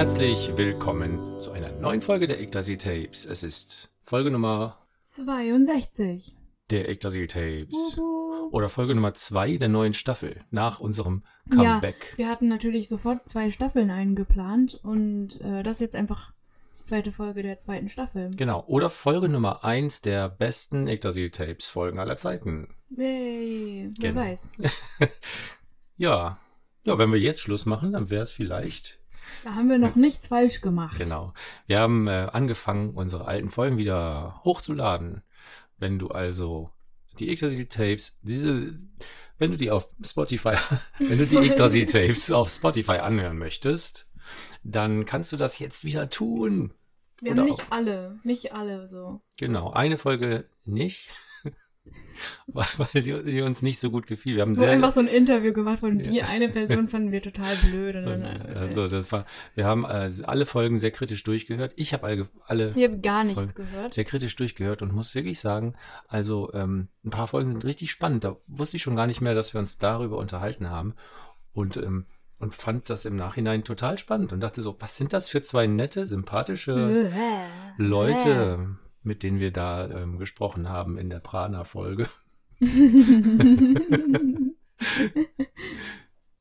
Herzlich willkommen zu einer neuen Folge der Yggdrasil Tapes. Es ist Folge Nummer 62. der Yggdrasil Tapes. Wuhu. Oder Folge Nummer 2 der neuen Staffel nach unserem Ja, Comeback. wir hatten natürlich sofort zwei Staffeln eingeplant und äh, das ist jetzt einfach die zweite Folge der zweiten Staffel. Genau. Oder Folge Nummer 1 der besten Yggdrasil Tapes Folgen aller Zeiten. Yay, wer Genau. weiß. Ja. Ja, wenn wir jetzt Schluss machen, dann wäre es vielleicht. Da haben wir noch nichts falsch gemacht. Genau. Wir haben äh, angefangen, unsere alten Folgen wieder hochzuladen. Wenn du also die Yggdrasil Tapes, diese, wenn du die auf Spotify, wenn du die Yggdrasil Tapes auf Spotify anhören möchtest, dann kannst du das jetzt wieder tun. Wir Oder haben nicht auf- alle, nicht alle so. Genau. Eine Folge nicht. weil die, die uns nicht so gut gefiel. Wir haben So sehr, einfach so ein Interview gemacht und die Ja. eine Person fanden wir total blöd. Also das war, wir haben äh, alle Folgen sehr kritisch durchgehört. Ich habe alle, alle ich habe gar nichts Voll. gehört. sehr kritisch durchgehört und muss wirklich sagen, also ähm, ein paar Folgen sind richtig spannend. Da wusste ich schon gar nicht mehr, dass wir uns darüber unterhalten haben und ähm, und fand das im Nachhinein total spannend und dachte so, was sind das für zwei nette, sympathische Leute, mit denen wir da ähm, gesprochen haben in der Prana-Folge.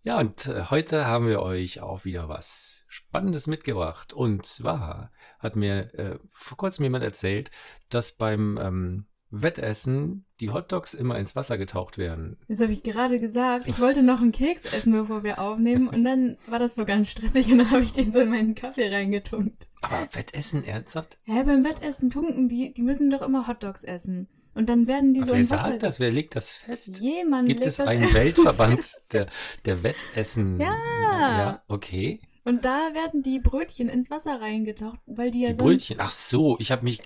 Ja, und äh, heute haben wir euch auch wieder was Spannendes mitgebracht. Und zwar hat mir äh, vor kurzem jemand erzählt, dass beim ähm, Wettessen die Hotdogs immer ins Wasser getaucht werden. Das habe ich gerade gesagt. Ich wollte noch einen Keks essen, bevor wir aufnehmen. Und dann war das so ganz stressig und dann habe ich den so in meinen Kaffee reingetunkt. Aber Wettessen ernsthaft? Hä, beim Wettessen tunken die, die müssen doch immer Hotdogs essen. Und dann werden die Aber so wer sagt das? Wer legt das fest? Jemand Gibt es einen Weltverband der, der Wettessen? Ja. Ja, okay. Und da werden die Brötchen ins Wasser reingetaucht, weil die ja Die sonst. Brötchen. Ach so, ich habe mich.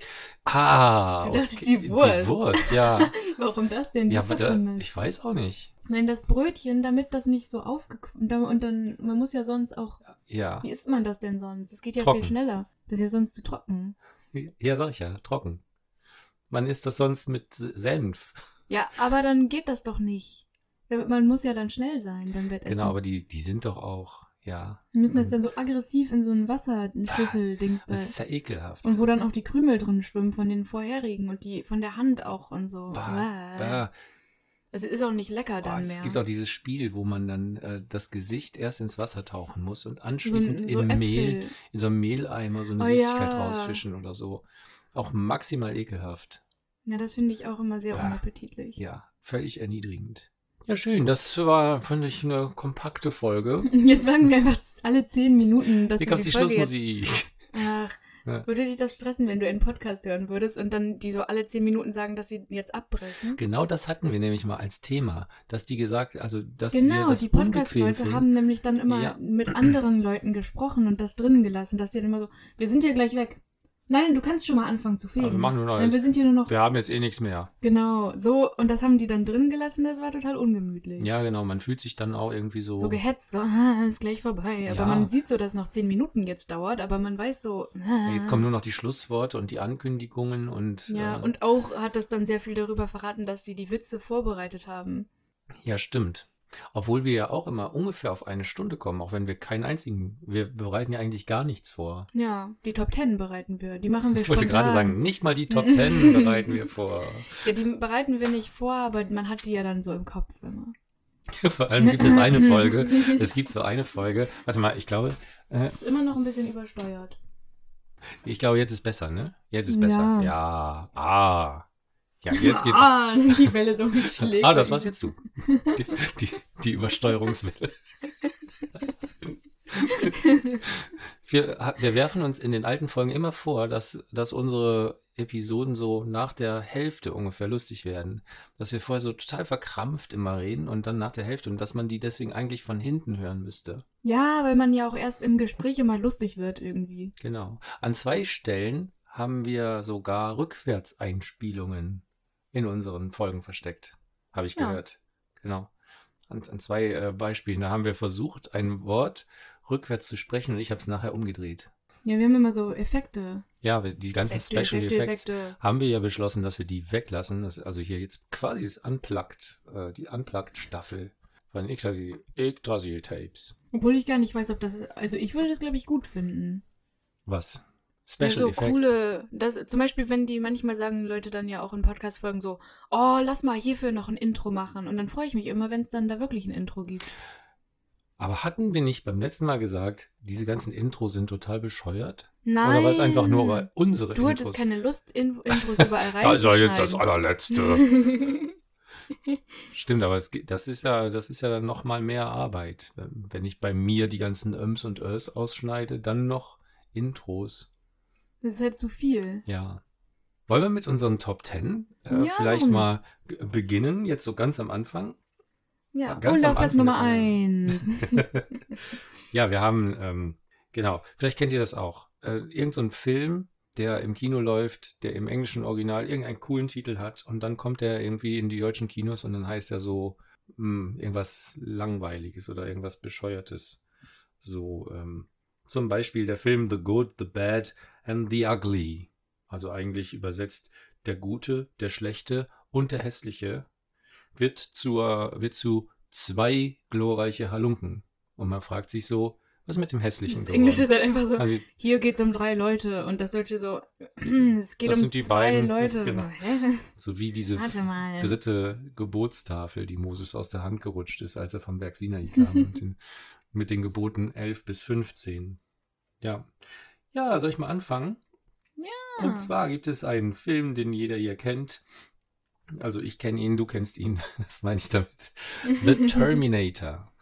Ah, okay. die Wurst. Die Wurst, ja. Warum das denn? ja, Das ist aber da, ich weiß auch nicht. Nein, das Brötchen, damit das nicht so aufgequollen. Und dann, und dann, man muss ja sonst auch. Ja. Wie isst man das denn sonst? Es geht ja Trocken. viel schneller. Das ist ja sonst zu trocken. Ja, sag ich ja, trocken. Man isst das sonst mit Senf. Ja, aber dann geht das doch nicht. Ja, Man muss ja dann schnell sein beim Wettessen. Genau, aber die, die sind doch auch, ja. Wir müssen das dann so aggressiv in so einen Wasserschüssel-Dings da. Das ist ja ekelhaft. Und wo dann auch die Krümel drin schwimmen von den vorherigen und die von der Hand auch und so. Bah, bah. Es ist auch nicht lecker dann es mehr. gibt auch dieses Spiel, wo man dann äh, das Gesicht erst ins Wasser tauchen muss und anschließend so, so im Mehl, Äpfel. in so einem Mehleimer so eine Oh Süßigkeit ja. rausfischen oder so. Auch maximal ekelhaft. Ja, das finde ich auch immer sehr Bah. unappetitlich. Ja, völlig erniedrigend. Ja, schön. Das war, fand ich, eine kompakte Folge. Jetzt sagen wir einfach alle zehn Minuten, dass Hier wir kommt die, die Folge Schlussmusik. Jetzt, ach, Ja. würde dich das stressen, wenn du einen Podcast hören würdest und dann die so alle zehn Minuten sagen, dass sie jetzt abbrechen? Genau das hatten wir nämlich mal als Thema, dass die gesagt, also dass wir Genau, das die Podcast-Leute haben nämlich dann immer Ja. mit anderen Leuten gesprochen und das drin gelassen, dass die dann immer so, wir sind hier gleich weg. Nein, du kannst schon mal anfangen zu fegen. Aber wir machen nur Nein, Neues. wir sind hier nur noch, Wir haben jetzt eh nichts mehr. genau, so, und das haben die dann drin gelassen, das war total ungemütlich. Ja, genau, man fühlt sich dann auch irgendwie so. So gehetzt, so, ah, ist gleich vorbei. Aber Ja. man sieht so, dass noch zehn Minuten jetzt dauert, aber man weiß so, ah. jetzt kommen nur noch die Schlussworte und die Ankündigungen und Ja, äh, und auch hat das dann sehr viel darüber verraten, dass sie die Witze vorbereitet haben. ja, stimmt. Obwohl wir ja auch immer ungefähr auf eine Stunde kommen, auch wenn wir keinen einzigen, wir bereiten ja eigentlich gar nichts vor. Ja, die Top Ten bereiten wir. Die machen wir Ich wollte spontan. gerade sagen, nicht mal die Top Ten bereiten wir vor. Ja, die bereiten wir nicht vor, aber man hat die ja dann so im Kopf immer. Vor allem gibt es eine Folge, es gibt so eine Folge, warte mal, ich glaube, äh, Immer noch ein bisschen übersteuert. ich glaube, jetzt ist besser, ne? Jetzt ist besser. Ja. Ja, ah. Ja, jetzt geht's. Ah, die Welle so schlägt. Ah, das war's jetzt du. Die, die, die Übersteuerungswelle. Wir, wir werfen uns in den alten Folgen immer vor, dass, dass unsere Episoden so nach der Hälfte ungefähr lustig werden. Dass wir vorher so total verkrampft immer reden und dann nach der Hälfte und dass man die deswegen eigentlich von hinten hören müsste. Ja, weil man ja auch erst im Gespräch immer lustig wird irgendwie. Genau. An zwei Stellen haben wir sogar Rückwärtseinspielungen in unseren Folgen versteckt. Habe ich Ja. gehört. Genau. An, an zwei äh, Beispielen. Da haben wir versucht, ein Wort rückwärts zu sprechen und ich habe es nachher umgedreht. Ja, wir haben immer so Effekte. Ja, die ganzen Effekte, Special Effekte, Effects Effekte. haben wir ja beschlossen, dass wir die weglassen. Das, also hier jetzt quasi das Unplugged, äh, die Unplugged-Staffel. Von Yggdrasil, Yggdrasil Tapes. Obwohl ich gar nicht weiß, ob das. Also ich würde das, glaube ich, gut finden. Was? Ja, Special so Effects? coole, das, zum Beispiel, wenn die manchmal sagen Leute dann ja auch in Podcast-Folgen so, oh, lass mal hierfür noch ein Intro machen. Und dann freue ich mich immer, wenn es dann da wirklich ein Intro gibt. Aber hatten wir nicht beim letzten Mal gesagt, diese ganzen Intros sind total bescheuert? Nein. Oder war es einfach nur weil unsere Du Intros? hattest keine Lust, in Intros überall rein. da ist ja jetzt das allerletzte. Stimmt, aber es, das ist ja, das ist ja dann noch mal mehr Arbeit. Wenn ich bei mir die ganzen Öms und Ös ausschneide, dann noch Intros. Das ist halt zu viel. Ja. Wollen wir mit unseren Top 10 äh, Ja, vielleicht mal beginnen, jetzt so ganz am Anfang? Ja, Ganz Anfang Nummer der eins. ja, wir haben, ähm, genau, vielleicht kennt ihr das auch. Äh, irgend so ein Film, der im Kino läuft, der im englischen Original irgendeinen coolen Titel hat und dann kommt er irgendwie in die deutschen Kinos und dann heißt er so mh, irgendwas Langweiliges oder irgendwas Bescheuertes. So, ähm, zum Beispiel der Film The Good, The Bad and The Ugly. Also eigentlich übersetzt der Gute, der Schlechte und der Hässliche wird zur, wird zu zwei glorreiche Halunken. Und man fragt sich so, was mit dem Hässlichen Das geworden? Englische ist halt einfach so, Also, hier geht's um drei Leute und das Deutsche so, es geht um zwei beiden, Leute. genau. So wie diese dritte Gebotstafel, die Moses aus der Hand gerutscht ist, als er vom Berg Sinai kam, mit, den, mit den Geboten 11 bis 15. Ja. Ja, soll ich mal anfangen? Ja. Und zwar gibt es einen Film, den jeder hier kennt. Also ich kenne ihn, du kennst ihn, das meine ich damit. The Terminator.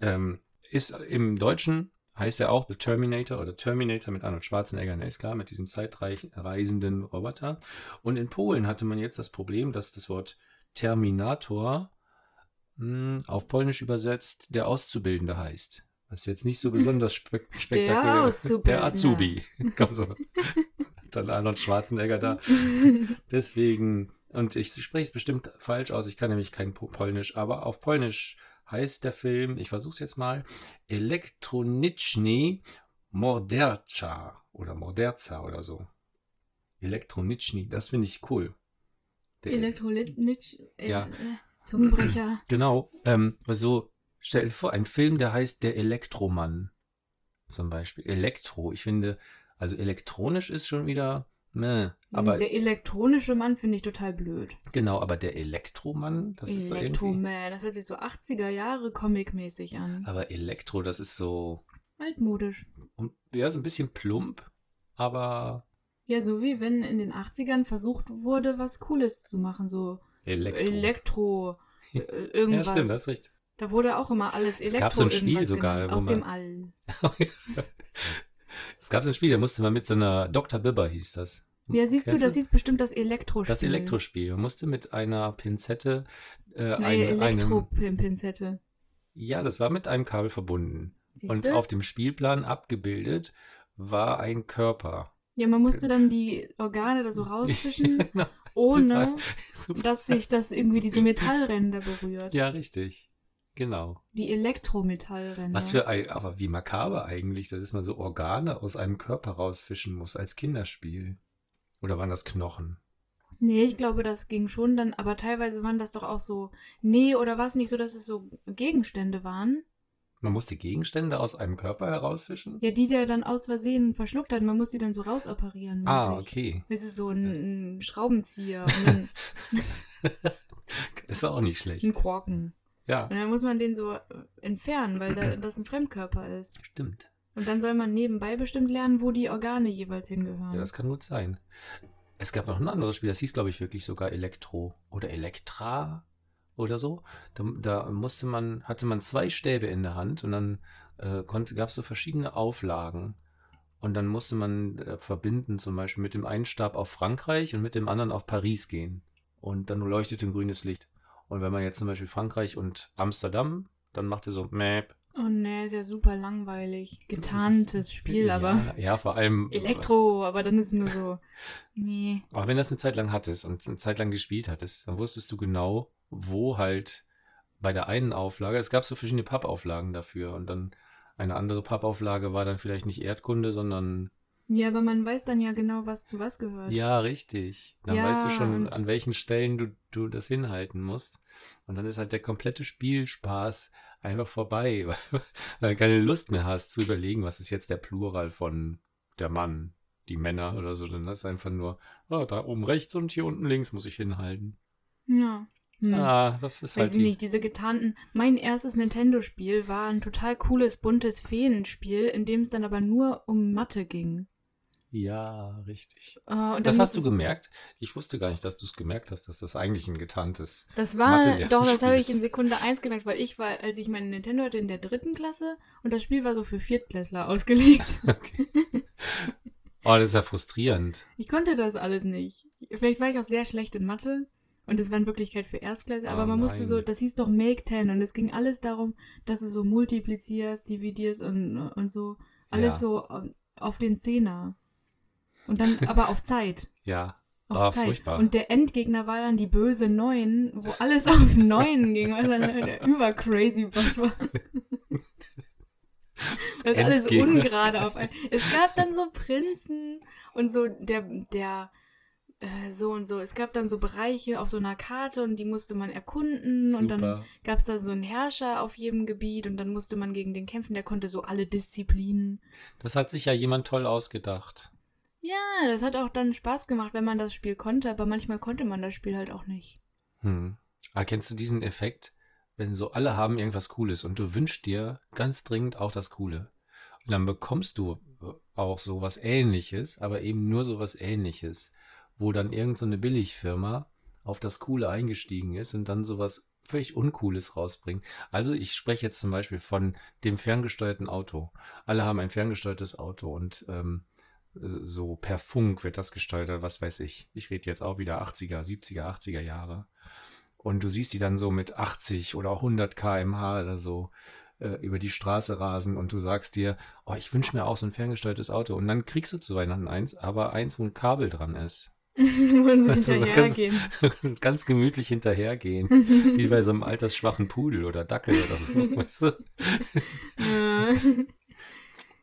ähm, ist im Deutschen heißt er auch The Terminator oder Terminator mit Arnold Schwarzenegger, ne, ist klar, mit diesem zeitreisenden Roboter. Und in Polen hatte man jetzt das Problem, dass das Wort Terminator auf Polnisch übersetzt der Auszubildende heißt. Was jetzt nicht so besonders spek spektakulär ist. Der Azubi. Komm so. Dann Arnold Schwarzenegger da. Deswegen, und ich spreche es bestimmt falsch aus, ich kann nämlich kein Po- Polnisch, aber auf Polnisch heißt der Film, ich versuche es jetzt mal, Elektroniczny Morderca oder Morderca oder so. Elektroniczny, das finde ich cool. Elektrolyt, nicht, äh, Ja. Äh, Zungenbrecher. Genau, ähm, so, stell dir vor, ein Film, der heißt Der Elektromann. Zum Beispiel. Elektro. Ich finde, also elektronisch ist schon wieder, meh, aber der elektronische Mann finde ich total blöd. genau, aber der Elektromann, das ist so irgendwie. Elektroman, das hört sich so 80er Jahre Comic-mäßig an. Aber Elektro, das ist so, Altmodisch. um- ja, so ein bisschen plump, aber Ja, so wie wenn in den 80ern versucht wurde, was Cooles zu machen, so Elektro. Elektro, äh, ja, irgendwas. stimmt, das ist richtig. Da wurde auch immer alles Es Elektro gab so ein Spiel irgendwas sogar, genannt, aus man- dem All. es gab so ein Spiel, da musste man mit so einer Dr. Bibber hieß das. Ja, siehst du, Kennst das ist bestimmt das Elektrospiel. Das Elektrospiel. Man musste mit einer Pinzette äh, Nee, ein, einem, Elektro-Pinzette. ja, das war mit einem Kabel verbunden. Siehst Und du? auf dem Spielplan abgebildet war ein Körper. Ja, man musste dann die Organe da so rausfischen, Genau, ohne super. dass sich das irgendwie diese Metallränder berührt. Ja, richtig. Genau. Die Elektrometallränder. Was für ein, aber wie makaber eigentlich, dass man so Organe aus einem Körper rausfischen muss als Kinderspiel. Oder waren das Knochen? Nee, ich glaube, das ging schon dann, aber teilweise waren das doch auch so. Nee, oder war es nicht so, dass es so Gegenstände waren? Man muss die Gegenstände aus einem Körper herausfischen? Ja, die der dann aus Versehen verschluckt hat. Man muss die dann so rausoperieren. Ah, okay. Das ist so ein, ein Schraubenzieher ist auch nicht schlecht. ein Korken. Ja, Und dann muss man den so äh, entfernen, weil da, das ein Fremdkörper ist. stimmt. Und dann soll man nebenbei bestimmt lernen, wo die Organe jeweils hingehören. Ja, das kann gut sein. Es gab noch ein anderes Spiel, das hieß, glaube ich, wirklich sogar Elektro oder Elektra oder so. Da, da musste man, hatte man zwei Stäbe in der Hand und dann äh, gab es so verschiedene Auflagen. Und dann musste man äh, verbinden, zum Beispiel mit dem einen Stab auf Frankreich und mit dem anderen auf Paris gehen. Und dann leuchtete ein grünes Licht. Und wenn man jetzt zum Beispiel Frankreich und Amsterdam, dann machte so Map. oh nee, ist ja super langweilig. Getarntes Spiel, ja, aber. Ja, vor allem. Elektro, aber dann ist es nur so. Nee. Aber wenn das eine Zeit lang hattest und eine Zeit lang gespielt hattest, dann wusstest du genau, wo halt bei der einen Auflage, es gab so verschiedene Pappauflagen dafür und dann eine andere Pappauflage war dann vielleicht nicht Erdkunde, sondern Ja, aber man weiß dann ja genau, was zu was gehört. Ja, richtig. Dann Ja, weißt du schon, an welchen Stellen du, du das hinhalten musst. Und dann ist halt der komplette Spielspaß einfach vorbei, weil, weil du keine Lust mehr hast zu überlegen, was ist jetzt der Plural von der Mann, die Männer oder so. Dann ist einfach nur, ah, da oben rechts und hier unten links muss ich hinhalten. Ja. Hm. Ah, das ist Weiß halt ich die, nicht, diese getarnten. Mein erstes Nintendo-Spiel war ein total cooles, buntes Feenspiel, in dem es dann aber nur um Mathe ging. Ja, richtig. Dann Das hast du gemerkt? Ich wusste gar nicht, dass du es gemerkt hast, dass das eigentlich ein getarntes. Das war, doch, das habe ich in Sekunde 1 gemerkt, weil ich war, als ich meinen Nintendo hatte, in der dritten Klasse und das Spiel war so für Viertklässler ausgelegt. Okay. Oh, das ist ja frustrierend. Ich konnte das alles nicht. Vielleicht war ich auch sehr schlecht in Mathe und es war in Wirklichkeit für Erstklässler, aber Oh man musste nein. so, das hieß doch Make 10 und es ging alles darum, dass du so multiplizierst, dividierst und, und so. Alles Ja. so ähm, auf den Zehner. Und dann aber auf Zeit. Ja. Auf Ah, Zeit. furchtbar. Und der Endgegner war dann die böse Neun, wo alles auf Neun ging, was dann der übercrazy Boss war. Das ist alles ungerade auf ein. Es gab dann so Prinzen und so der, der, äh, so und so. Es gab dann so Bereiche auf so einer Karte und die musste man erkunden und dann Super. gab es da so einen Herrscher auf jedem Gebiet und dann musste man gegen den kämpfen, der konnte so alle Disziplinen. Das hat sich ja jemand toll ausgedacht. Ja, das hat auch dann Spaß gemacht, wenn man das Spiel konnte, aber manchmal konnte man das Spiel halt auch nicht. Hm. Ah, kennst du diesen Effekt, wenn so alle haben irgendwas Cooles und du wünschst dir ganz dringend auch das Coole? Und dann bekommst du auch sowas Ähnliches, aber eben nur sowas Ähnliches, wo dann irgend so eine Billigfirma auf das Coole eingestiegen ist und dann sowas völlig Uncooles rausbringt. Also ich spreche jetzt zum Beispiel von dem ferngesteuerten Auto. Alle haben ein ferngesteuertes Auto und ähm, so per Funk wird das gesteuert, was weiß ich. Ich rede jetzt auch wieder 80er, 70er, 80er Jahre. Und du siehst die dann so mit 80 oder 100 kmh oder so äh, über die Straße rasen und du sagst dir, oh, ich wünsche mir auch so ein ferngesteuertes Auto. Und dann kriegst du zu Weihnachten eins, aber eins, wo ein Kabel dran ist. Wollen sie Also, hinterhergehen. Ganz gemütlich hinterhergehen. Wie bei so einem altersschwachen Pudel oder Dackel oder so, weißt du?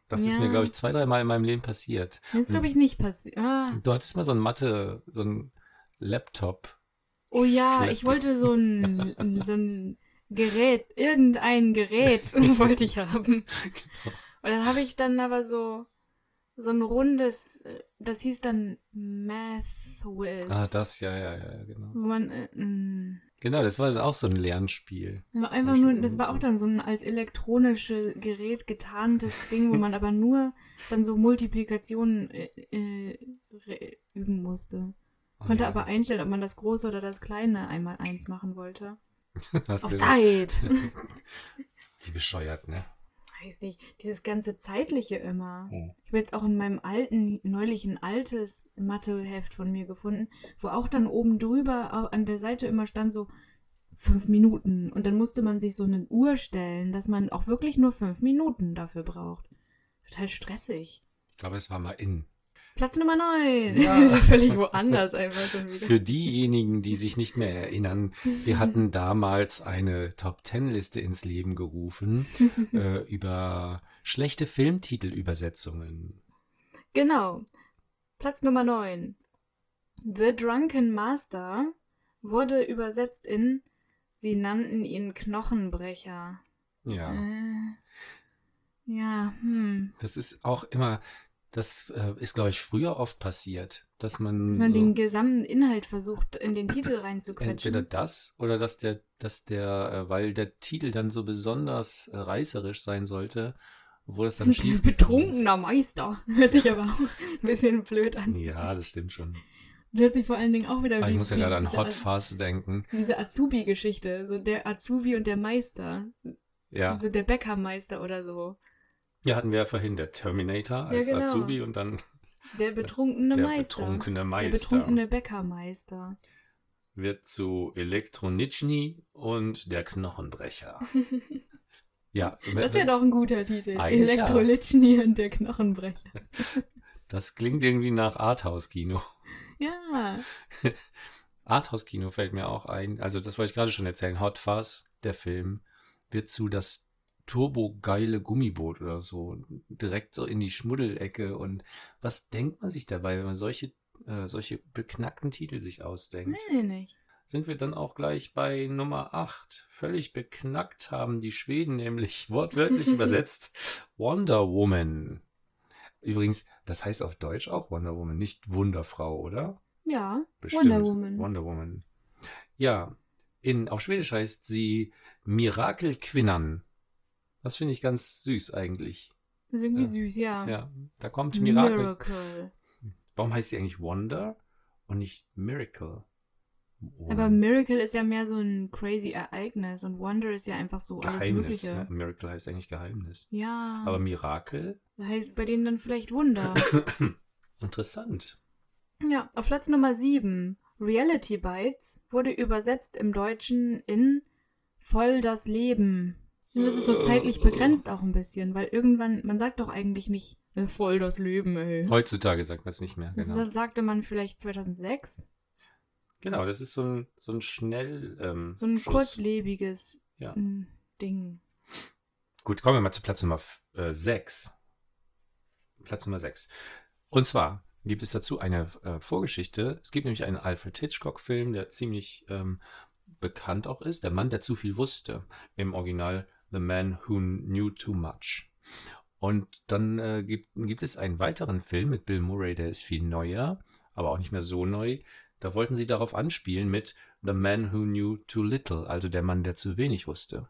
Das ist Ja. mir, glaube ich, zwei, dreimal in meinem Leben passiert. Das ist, glaube ich, nicht passiert. Ah. Du hattest mal so ein Mathe, so ein Laptop. Oh ja, Schlepp. ich wollte so ein, so ein Gerät, irgendein Gerät wollte ich haben. Und dann habe ich dann aber so, so ein rundes, äh, das hieß dann MathWiz. Ah, das, ja, ja, ja, genau. Wo man, äh, mh. Genau, das war dann auch so ein Lernspiel. Das war einfach nur, das war auch dann so ein als elektronische Gerät getarntes Ding, wo man aber nur dann so Multiplikationen äh, äh, üben musste. Konnte Ja. aber einstellen, ob man das große oder das kleine einmal eins machen wollte. Auf Zeit! Wie bescheuert, ne? Weiß nicht, dieses ganze Zeitliche immer. Hm. Ich habe jetzt auch in meinem alten, neulich ein altes Matheheft von mir gefunden, wo auch dann oben drüber an der Seite immer stand so fünf Minuten. Und dann musste man sich so eine Uhr stellen, dass man auch wirklich nur fünf Minuten dafür braucht. Total stressig. Ich glaube, es war mal in. Platz Nummer neun. Ja. Völlig woanders einfach schon wieder. Für diejenigen, die sich nicht mehr erinnern, wir hatten damals eine Top Ten Liste ins Leben gerufen äh, über schlechte Filmtitelübersetzungen. Genau. Platz Nummer 9. The Drunken Master wurde übersetzt in Sie nannten ihn Knochenbrecher. Ja, Äh, ja, hm. das ist auch immer, das äh, ist, glaube ich, früher oft passiert, dass man, Dass man so den gesamten Inhalt versucht, in den Titel entweder reinzuquetschen. das oder dass der, dass der, äh, weil der Titel dann so besonders äh, reißerisch sein sollte, wo es dann Ein schief gegangen ist. betrunkener Meister. Hört sich aber auch ein bisschen blöd an. Ja, das stimmt schon. Hört sich vor allen Dingen auch wieder Aber wie, ich muss ja gerade an Hot Fuzz denken. Diese Azubi-Geschichte. So der Azubi und der Meister. Ja. Also der Bäckermeister oder so. Ja, hatten wir ja vorhin der Terminator als genau. Azubi und dann Der betrunkene der Meister. betrunkene Der Meister. betrunkene Bäckermeister. Wird zu Elektronitschny und der Knochenbrecher. Ja, Das wäre doch ein guter Titel. Eigentlich ja. Elektrolitschny und der Knochenbrecher. das klingt irgendwie nach Arthouse-Kino. Ja. Arthouse-Kino fällt mir auch ein. Also das wollte ich gerade schon erzählen. Hot Fuzz, der Film, wird zu das turbogeile Gummiboot oder so. Direkt so in die Schmuddelecke. Und was denkt man sich dabei, wenn man solche, äh, solche beknackten Titel sich ausdenkt? Nee, nicht. Sind wir dann auch gleich bei Nummer 8. Völlig beknackt haben die Schweden nämlich wortwörtlich übersetzt Wonder Woman. Übrigens, das heißt auf Deutsch auch Wonder Woman, nicht Wunderfrau, oder? Ja, Bestimmt. Wonder Woman. Wonder Woman. Ja, in, auf Schwedisch heißt sie Mirakelkvinnan. Das finde ich ganz süß eigentlich. Das ist irgendwie Ja. süß, ja. Ja, da kommt Mirakel. Miracle. Warum heißt sie eigentlich Wonder und nicht Miracle? Aber Miracle ist ja mehr so ein crazy Ereignis und Wonder ist ja einfach so alles Geheimnis. Mögliche. Ne? Miracle heißt eigentlich Geheimnis. Ja. Aber Mirakel? heißt bei denen dann vielleicht Wunder. Interessant. ja, auf Platz Nummer 7. Reality Bites wurde übersetzt im Deutschen in Voll das Leben. Und das ist so zeitlich begrenzt auch ein bisschen, weil irgendwann, man sagt doch eigentlich nicht äh, voll das Leben, ey. Heutzutage sagt man es nicht mehr. Also Genau. Das sagte man vielleicht 2006. genau, das ist so ein, so ein schnell. Ähm, So ein Schuss. kurzlebiges Ja. mm, Ding. Gut, kommen wir mal zu Platz Nummer 6. Platz Nummer 6. Und zwar gibt es dazu eine äh, Vorgeschichte. Es gibt nämlich einen Alfred Hitchcock-Film, der ziemlich ähm, bekannt auch ist. Der Mann, der zu viel wusste. Im Original The Man Who Knew Too Much. Und dann äh, gibt, gibt es einen weiteren Film mit Bill Murray, der ist viel neuer, aber auch nicht mehr so neu. Da wollten sie darauf anspielen mit The Man Who Knew Too Little, also der Mann, der zu wenig wusste.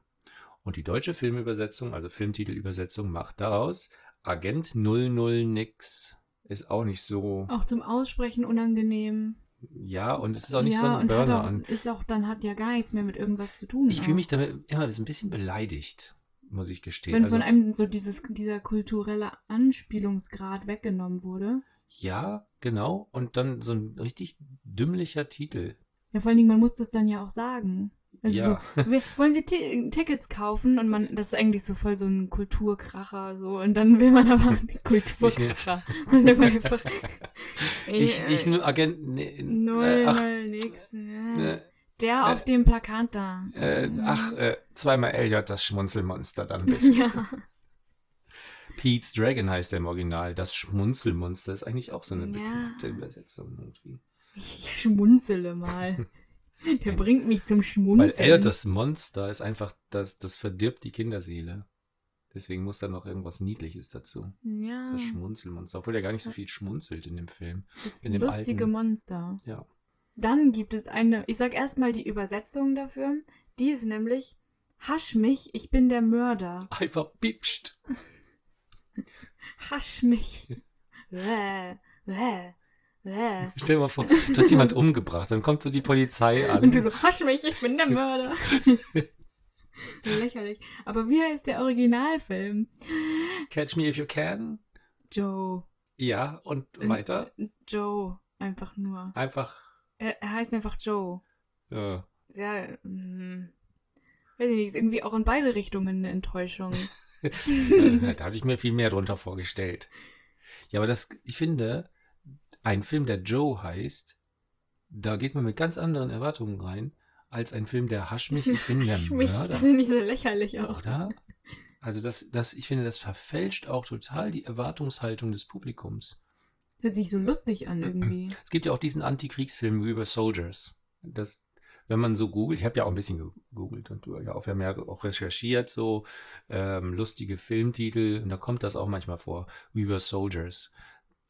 Und die deutsche Filmübersetzung, also Filmtitelübersetzung, macht daraus Agent 00 nix. Ist auch nicht so. Auch zum Aussprechen unangenehm. Ja, und es ist auch nicht ja, so ein Burner. auch, Und ist auch, dann hat ja gar nichts mehr mit irgendwas zu tun. ich fühle mich damit immer ein bisschen beleidigt, muss ich gestehen. Wenn Also, von einem so dieses, dieser kulturelle Anspielungsgrad weggenommen wurde. ja, genau. Und dann so ein richtig dümmlicher Titel. Ja, vor allen Dingen, man muss das dann ja auch sagen. Also Ja. so, wir, wollen Sie Ti- Tickets kaufen? Und man, das ist eigentlich so voll so ein Kulturkracher, so. Und dann will man aber Kulturkracher. Einfach, Ich, äh, ich nur Agent. Nee, Null, äh, ach, null, nix. ne. äh, Der äh, auf dem Plakat da. äh, ach, äh, zweimal Elliot, das Schmunzelmonster dann bitte. ja. Pete's Dragon heißt er im Original. Das Schmunzelmonster ist eigentlich auch so eine Ja. bekannte Übersetzung irgendwie. Ich schmunzele mal. Der bringt mich zum Weil Schmunzeln. Elliot, das Monster, ist einfach, das, das verdirbt die Kinderseele. Deswegen muss da noch irgendwas Niedliches dazu. ja, Das Schmunzelmonster. Obwohl er gar nicht so viel schmunzelt in dem Film. das in dem lustige alten- Monster. Ja. Dann gibt es eine, ich sag erstmal die Übersetzung dafür. Die ist nämlich Hasch mich, ich bin der Mörder. Einfach piepscht. Hasch mich. Bäh, bäh, bäh. Stell dir mal vor, du hast jemand umgebracht, dann kommt so die Polizei an. Und du so, hasch mich, ich bin der Mörder. Lächerlich. Aber wie heißt der Originalfilm? Catch me if you can. Joe. Ja, und weiter. Joe. Einfach nur. Einfach. Er, er heißt einfach Joe. Ja. Sehr, hm, weiß ich nicht, ist irgendwie auch in beide Richtungen eine Enttäuschung. Äh, da hatte ich mir viel mehr drunter vorgestellt. Ja, aber das, ich finde, ein Film, der Joe heißt, da geht man mit ganz anderen Erwartungen rein, als ein Film, der Hasch mich, ich bin der Hasch mich, Mörder. Das ist nicht so lächerlich auch. Oder? Also das, das, ich finde, das verfälscht auch total die Erwartungshaltung des Publikums. Hört sich so lustig an irgendwie. Es gibt ja auch diesen Antikriegsfilm River Soldiers. Das, wenn man so googelt, ich habe ja auch ein bisschen gegoogelt und du ja auch, wir haben ja auch recherchiert, so ähm, lustige Filmtitel, und da kommt das auch manchmal vor. River Soldiers.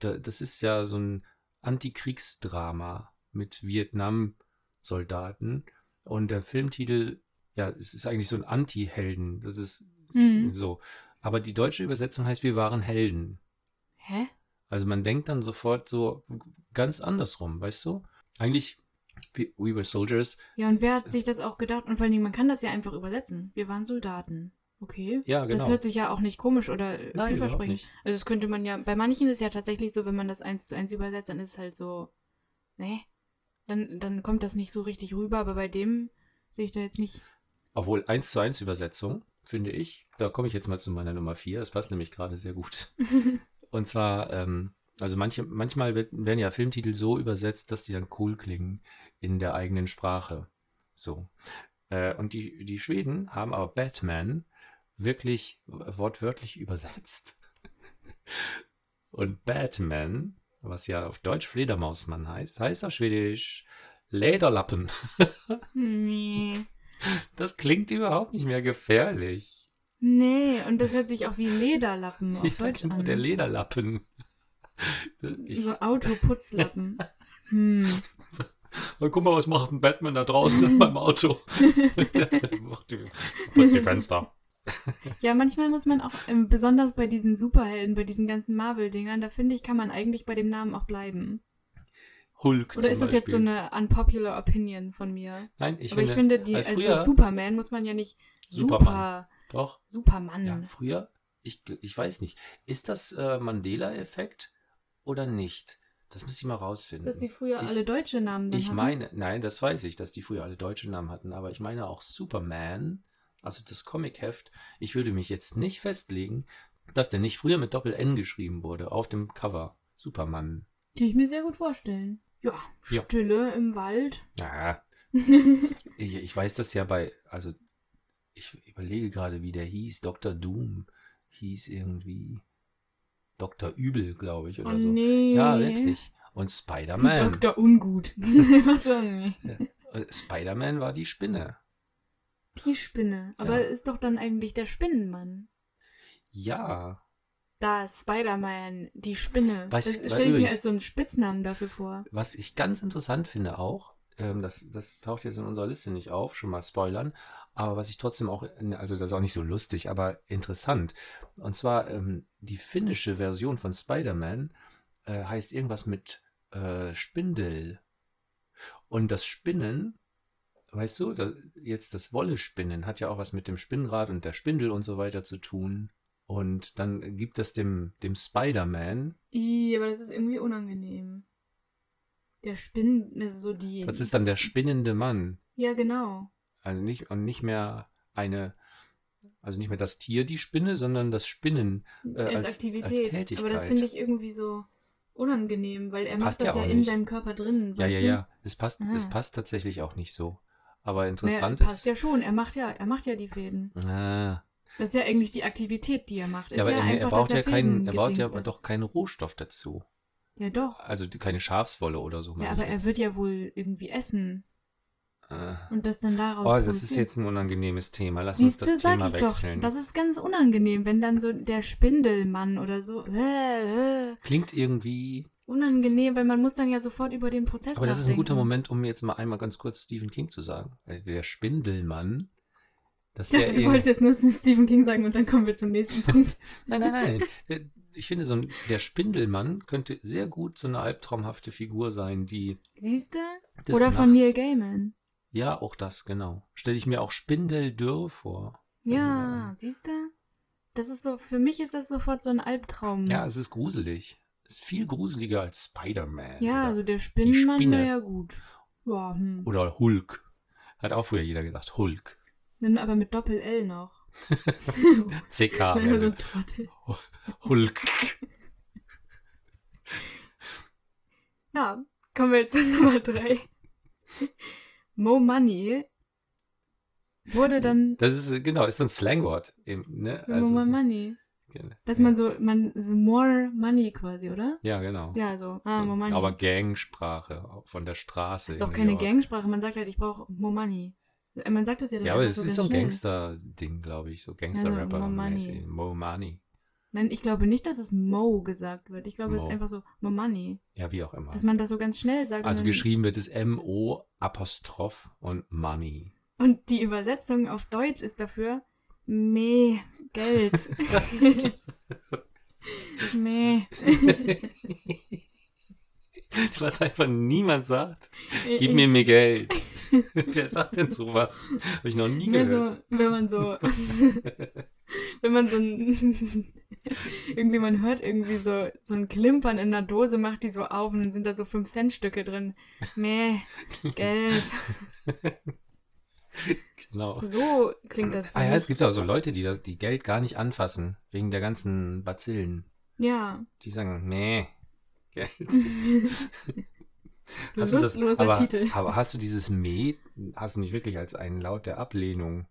Da, das ist ja so ein Antikriegsdrama mit Vietnam-Soldaten. Und der Filmtitel, ja, es ist eigentlich so ein Anti-Helden. Das ist Hm. so. Aber die deutsche Übersetzung heißt, wir waren Helden. Hä? Also man denkt dann sofort so ganz andersrum, weißt du? Eigentlich, we, we were soldiers. Ja, und wer hat sich das auch gedacht? Und vor allen Dingen, man kann das ja einfach übersetzen. Wir waren Soldaten. Okay. Ja, genau. Das hört sich ja auch nicht komisch oder äh, Nein, vielversprechend. nicht. Also das könnte man ja, bei manchen ist ja tatsächlich so, wenn man das eins zu eins übersetzt, dann ist es halt so, ne? Dann, dann kommt das nicht so richtig rüber, aber bei dem sehe ich da jetzt nicht. Obwohl 1 zu 1 Übersetzung, finde ich, da komme ich jetzt mal zu meiner Nummer 4, das passt nämlich gerade sehr gut. Und zwar, ähm, also manche, manchmal werden ja Filmtitel so übersetzt, dass die dann cool klingen in der eigenen Sprache. So. Äh, und die, die Schweden haben aber Batman wirklich wortwörtlich übersetzt. Und Batman, was ja auf Deutsch Fledermausmann heißt, heißt auf Schwedisch Lederlappen. Nee. Das klingt überhaupt nicht mehr gefährlich. Nee, und das hört sich auch wie Lederlappen auf Ja, Deutsch genau, an. der Lederlappen. Ich, so Autoputzlappen. Hm. Oh, guck mal, was macht ein Batman da draußen beim Auto? Macht die, putzt die Fenster. Ja, manchmal muss man auch, ähm, besonders bei diesen Superhelden, bei diesen ganzen Marvel-Dingern, da finde ich, kann man eigentlich bei dem Namen auch bleiben. Hulk Oder ist das jetzt so Beispiel. eine unpopular Opinion von mir? Nein, ich Aber finde, ich finde, die, also Superman muss man ja nicht Superman. super, doch, Supermann. ja, früher, ich, ich weiß nicht, ist das äh, Mandela-Effekt oder nicht? Das müsste ich mal rausfinden. Dass die früher Ich- alle deutsche Namen Ich hatten. meine, nein, das weiß ich, dass die früher alle deutsche Namen hatten, aber ich meine auch Superman, also das Comicheft. Ich würde mich jetzt nicht festlegen, dass der nicht früher mit Doppel-N geschrieben wurde, auf dem Cover. Superman. Kann ich mir sehr gut vorstellen. Ja, Ja. Stille im Wald. Ja, ich, ich weiß das ja bei, also ich überlege gerade, wie der hieß. Dr. Doom hieß irgendwie Dr. Übel, glaube ich, oh oder so. nee. Ja, wirklich. Und Spider-Man. Dr. Ungut. Was. Äh, Spider-Man war die Spinne. Die Spinne. Aber Ja. ist doch dann eigentlich der Spinnenmann. Ja, Da Spider-Man, die Spinne. Weiß- das stelle ich mir als so einen Spitznamen dafür vor. Was ich ganz interessant finde auch, ähm, das, das taucht jetzt in unserer Liste nicht auf, schon mal spoilern, aber was ich trotzdem auch, also das ist auch nicht so lustig, aber interessant. Und zwar ähm, die finnische Version von Spider-Man äh, heißt irgendwas mit äh, Spindel. Und das Spinnen, weißt du, da, jetzt das Wolle-Spinnen hat ja auch was mit dem Spinnrad und der Spindel und so weiter zu tun. Und dann gibt es dem, dem Spider-Man, Ih, aber das ist irgendwie unangenehm. Der Spinnen, das ist so die. das ist dann der spinnende Mann. Ja, genau. Also nicht, und nicht mehr eine, also nicht mehr das Tier, die Spinne, sondern das Spinnen. Äh, als, als- Aktivität. als Tätigkeit. Aber das finde ich irgendwie so unangenehm, weil er Passt macht das ja ja, in nicht. seinem Körper drin. Ja, ja, du? ja. Es passt, es Ah. passt tatsächlich auch nicht so. Aber Naja, interessant passt ist. ja schon. Er macht ja, er macht ja die Fäden. Ah, Das ist ja eigentlich die Aktivität, die er macht. Ist ja, aber ja er, einfach, er braucht ja keinen, er braucht ja doch keinen Rohstoff dazu. Ja, doch. Also keine Schafswolle oder so. Ja, aber ich er wird ja wohl irgendwie essen und das dann daraus Oh, das ist jetzt ein unangenehmes Thema. Lass Siehst uns du, das sag Thema ich wechseln. doch. Das ist ganz unangenehm, wenn dann so der Spindelmann oder so. Äh, äh, Klingt irgendwie. unangenehm, weil man muss dann ja sofort über den Prozess Aber das ist ein guter nachdenken. Moment, um jetzt mal einmal ganz kurz Stephen King zu sagen. Also der Spindelmann. Dass Ich dachte, du wolltest jetzt nur Stephen King sagen und dann kommen wir zum nächsten Punkt. Nein, nein, nein. Der- Ich finde, so ein, der Spindelmann könnte sehr gut so eine albtraumhafte Figur sein, die. Siehst du? Oder von Nachts- Neil Gaiman. Ja, auch das, genau. Stelle ich mir auch Spindeldürr vor. Ja, siehst du? Das ist so, für mich ist das sofort so ein Albtraum. Ja, es ist gruselig. Es ist viel gruseliger als Spider-Man. Ja, also der Spinnenmann Spinne. wäre ja gut. Ja, hm. oder Hulk. Hat auch früher jeder gesagt, Hulk. Aber mit Doppel-L noch. CK. Ja, so wäre ein Trottel. Hulk. Ja, kommen wir jetzt zu Nummer drei. Mo Money wurde dann Das ist, genau, ist so ein Slangwort. Eben, ne? Mo Also, Money. Dass ja. man so, man, so more money quasi, oder? Ja, genau. Ja, so, ah, Mo Money. Aber Gangsprache von der Straße. das ist doch in keine. Gangsprache, man sagt halt, ich brauche Mo Money. Man sagt das ja dann Ja, aber es ist so ein. Gangster-Ding, glaube ich. So Gangster-Rapper. Mo Money. mäßig. Mo Money. Nein, ich glaube nicht, dass es Mo gesagt wird. Ich glaube, es ist Mo. einfach so Mo Money. Ja, wie auch immer. Dass man das so ganz schnell sagt. Also geschrieben wird es M-O Apostroph und Money. und die Übersetzung auf Deutsch ist dafür Meh, Geld. Meh. Was einfach niemand sagt. Gib mir mehr Geld. Wer sagt denn sowas? Habe ich noch nie Ja, gehört. so, wenn man so, wenn man so ein, irgendwie, man hört irgendwie so, so ein Klimpern in der Dose, macht die so auf und dann sind da so 5-Cent-Stücke drin. Meh, Geld. Genau. So klingt das für Ah ja, es gibt auch so Leute, die das, die Geld gar nicht anfassen, wegen der ganzen Bazillen. Ja. Die sagen, nee, Geld. Lustloser aber, Titel. aber hast du dieses Meh, hast du nicht wirklich als einen Laut der Ablehnung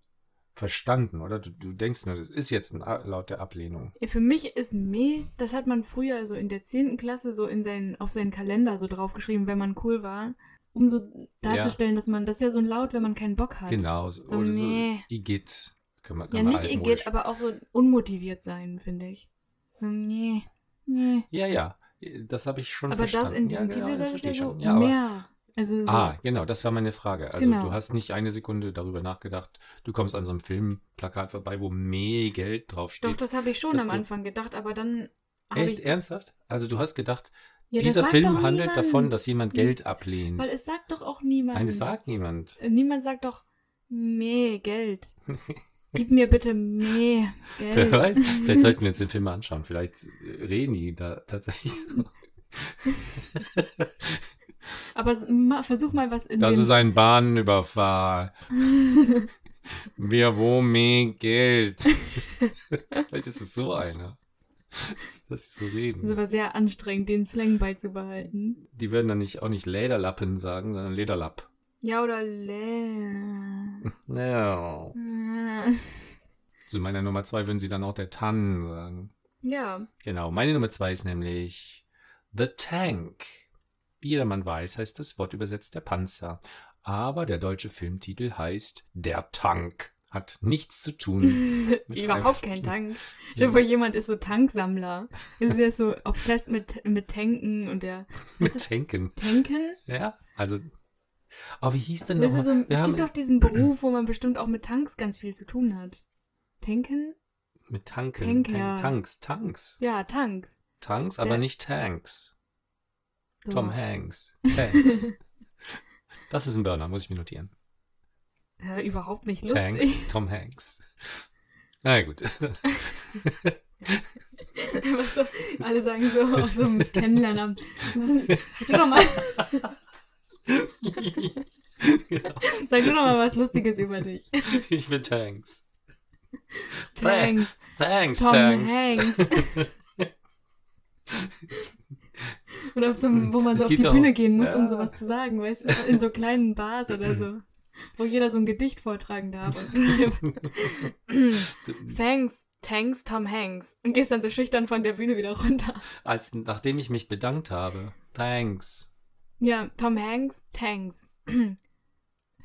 verstanden, oder? Du, du denkst nur, das ist jetzt ein Laut der Ablehnung. Ja, Für mich ist me, das hat man früher so in der 10. Klasse so in seinen, auf seinen Kalender so draufgeschrieben, wenn man cool war. Um so darzustellen, dass man, das ist ja so ein Laut, wenn man keinen Bock hat. Genau. So, So, oder so nee. Igitt. Kann man, Ja, kann man nicht igitt, aber auch so unmotiviert sein, finde ich. So, nee, nee. Ja, ja. Das habe ich schon Aber verstanden. das in diesem ja, genau, Titel, das das ist ja so schon. Ja, aber, mehr. Also so, Ah, genau, das war meine Frage. Also Genau. du hast nicht eine Sekunde darüber nachgedacht, du kommst an so einem Filmplakat vorbei, wo mehr Geld doch, draufsteht. das habe ich schon am Anfang gedacht, aber dann Echt ich... ernsthaft? Also du hast gedacht, Ja, dieser Film doch handelt niemand. davon, dass jemand Geld ablehnt. Weil es sagt doch auch niemand. Nein, das sagt niemand. Äh, Niemand sagt doch, meh, Geld. Gib mir bitte meh, Wer Geld. weiß, vielleicht sollten wir uns den Film mal anschauen. Vielleicht reden die da tatsächlich so. Aber versuch mal was in Das ist ein Bahnüberfall. Wer wo mehr Geld? Vielleicht ist es so einer. Dass sie so Das reden. war sehr anstrengend, den Slang beizubehalten. Die würden dann nicht, auch nicht Lederlappen sagen, sondern Lederlapp. Ja, oder. No. Äh, Zu meiner Nummer zwei würden sie dann auch der Tann sagen. Ja, Genau, meine Nummer zwei ist nämlich The Tank. Wie jedermann weiß, heißt das Wort übersetzt der Panzer. Aber der deutsche Filmtitel heißt Der Tank. Hat nichts zu tun. Mit überhaupt kein Tank. Stell dir vor, jemand ist so Tanksammler. Ist ja so obsessed mit, mit Tanken und der... Mit Tanken. Tanken? Ja, also. Oh, wie hieß denn Das so, es haben gibt auch diesen Beruf, wo man bestimmt auch mit Tanks ganz viel zu tun hat. Tanken? mit Tanken. Tank, Tank, ja. Tanks, Tanks. Ja, Tanks. Tanks, Der- aber nicht Tanks. Doch. Tom Hanks. Tanks. das ist ein Burner, muss ich mir notieren. Ja, überhaupt nicht lustig. Tanks, Tom Hanks. Na ja, gut. So, alle sagen so, auch so mit Kennenlernen. Sag du doch mal, genau. sag du doch mal was Lustiges über dich. Ich bin Tanks. Tanks. Thanks, Tom Tanks. Hanks. Oder so wo man so auf die auch- Bühne gehen muss, um ja. sowas zu sagen, weißt du? In so kleinen Bars oder so. Wo jeder so ein Gedicht vortragen darf. Thanks, Tanks, Tom Hanks. Und gehst dann so schüchtern von der Bühne wieder runter. Als nachdem ich mich bedankt habe. Thanks. Ja, Tom Hanks, Tanks.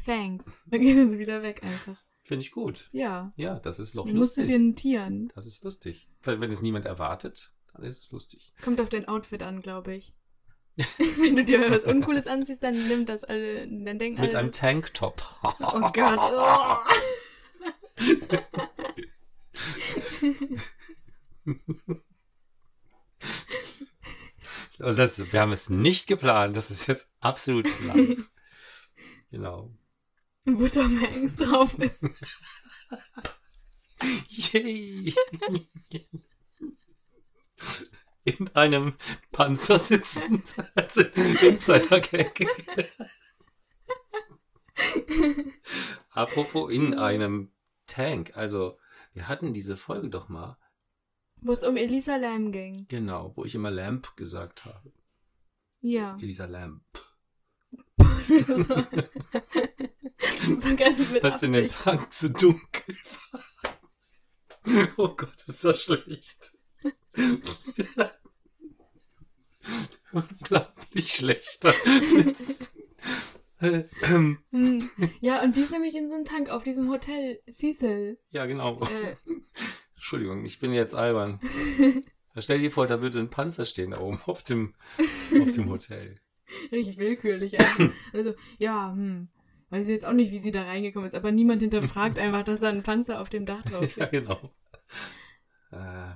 Thanks. Dann gehst du wieder weg einfach. Finde ich gut. Ja. Ja, das ist doch Musst du lustig. dir notieren. Das ist lustig. Weil wenn es niemand erwartet, dann ist lustig. Kommt auf dein Outfit an, glaube ich. Wenn du dir was Uncooles anziehst, dann nimmt das alle, dann denken Mit alle. einem Tanktop. oh Gott. Oh. Und das, wir haben es nicht geplant. Das ist jetzt absolut live. genau. Wo Tom Hanks drauf ist. Yay! In einem Panzer sitzend. Also Insider-Gag. Apropos in einem Tank. Also, wir hatten diese Folge doch mal. Wo es um Elisa Lam ging. Genau, wo ich immer Lamp gesagt habe. Ja. Elisa Lamp. so, so ganz mit Das ist in dem. Tank zu dunkel. oh Gott, ist das schlecht. Unglaublich schlechter Witz. Hm. Ja, und die ist nämlich in so einem Tank auf diesem Hotel Cecil. ja, genau. Äh, Entschuldigung, ich bin jetzt albern. Stell dir vor, da würde ein Panzer stehen da oben auf dem, auf dem Hotel. richtig willkürlich. Also, also ja, hm. Weiß ich jetzt auch nicht, wie sie da reingekommen ist, aber niemand hinterfragt einfach, dass da ein Panzer auf dem Dach drauf Ja, steht. genau. Äh,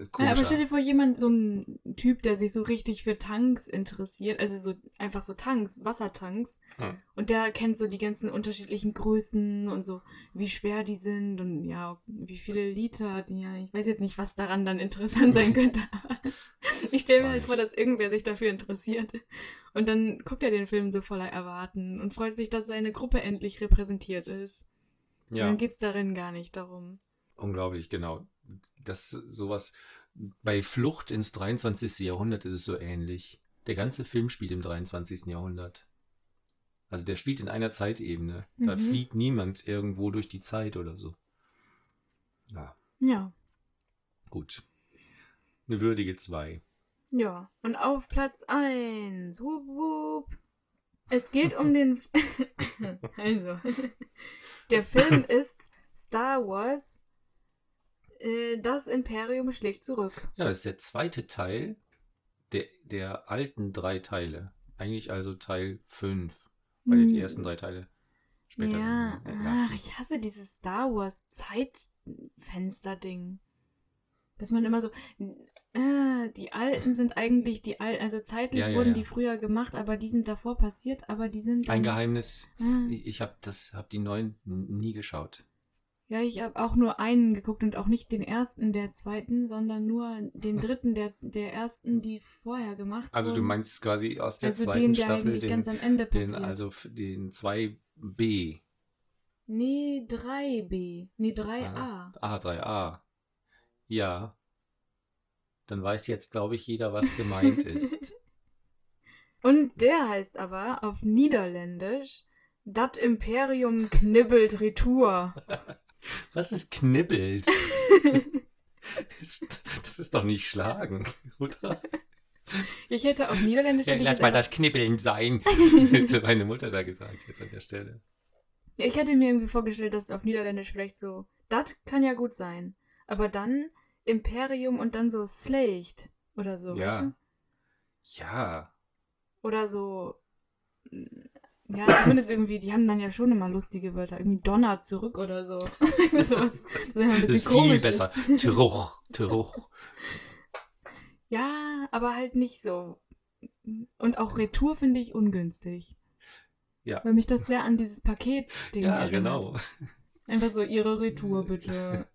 ist Ja, aber komisch. stell dir vor, jemand, so ein Typ, der sich so richtig für Tanks interessiert, also so einfach so Tanks, Wassertanks, Hm. und der kennt so die ganzen unterschiedlichen Größen und so, wie schwer die sind und ja, wie viele Liter, die, ja, ich weiß jetzt nicht, was daran dann interessant sein könnte, ich stelle mir halt vor, dass irgendwer sich dafür interessiert. Und dann guckt er den Film so voller Erwarten und freut sich, dass seine Gruppe endlich repräsentiert ist. Und Ja. dann geht's darin gar nicht darum. Unglaublich, genau. Das sowas bei Flucht ins 23. Jahrhundert ist es so ähnlich. Der ganze Film spielt im 23. Jahrhundert. Also der spielt in einer Zeitebene. Da Mhm. flieht niemand irgendwo durch die Zeit oder so. Ja, Ja. gut. Eine würdige 2. Ja. Und auf Platz 1. Wup, wup. Es geht um den. also. Der Film ist Star Wars. Äh, das Imperium schlägt zurück. Ja, das ist der zweite Teil der, der alten drei Teile. Eigentlich also Teil 5, weil Hm. die ersten drei Teile später. Ja, ach, ich hasse dieses Star Wars Zeitfenster-Ding. Dass man immer so, äh, die alten sind eigentlich die alten, also zeitlich Ja, ja, wurden ja. die früher gemacht, aber die sind davor passiert, aber die sind Ein Geheimnis. äh, Ich habe das, habe die neuen nie geschaut. Ja, ich habe auch nur einen geguckt und auch nicht den ersten der zweiten, sondern nur den dritten der, der ersten, die vorher gemacht Also du meinst quasi aus der also zweiten den, der Staffel den, ganz am Ende den passiert. also f- den 2b. nee, 3b. Nee, 3a. Ah. Ah, 3a. Ja. Dann weiß jetzt, glaube ich, jeder, was gemeint ist. Und der heißt aber auf Niederländisch Dat Imperium knibbelt Retour. Was ist knibbelt? Das ist doch nicht schlagen, oder? Ich hätte auf Niederländisch Ja, lass mal das Knibbeln sein, hätte meine Mutter da gesagt, jetzt an der Stelle. ich hätte mir irgendwie vorgestellt, dass auf Niederländisch vielleicht so Dat kann ja gut sein, aber dann Imperium und dann so Slecht oder so, weißt Ja. du? Ja. Oder so. Ja, zumindest irgendwie, die haben dann ja schon immer lustige Wörter. Irgendwie Donner zurück oder so. Sowas, was Das ist viel besser. Tyruch, Tyruch. Ja, aber halt nicht so. Und auch Retour finde ich ungünstig. Ja. Weil mich das sehr an dieses Paket-Ding Ja, erinnert. genau. Einfach so, ihre Retour bitte.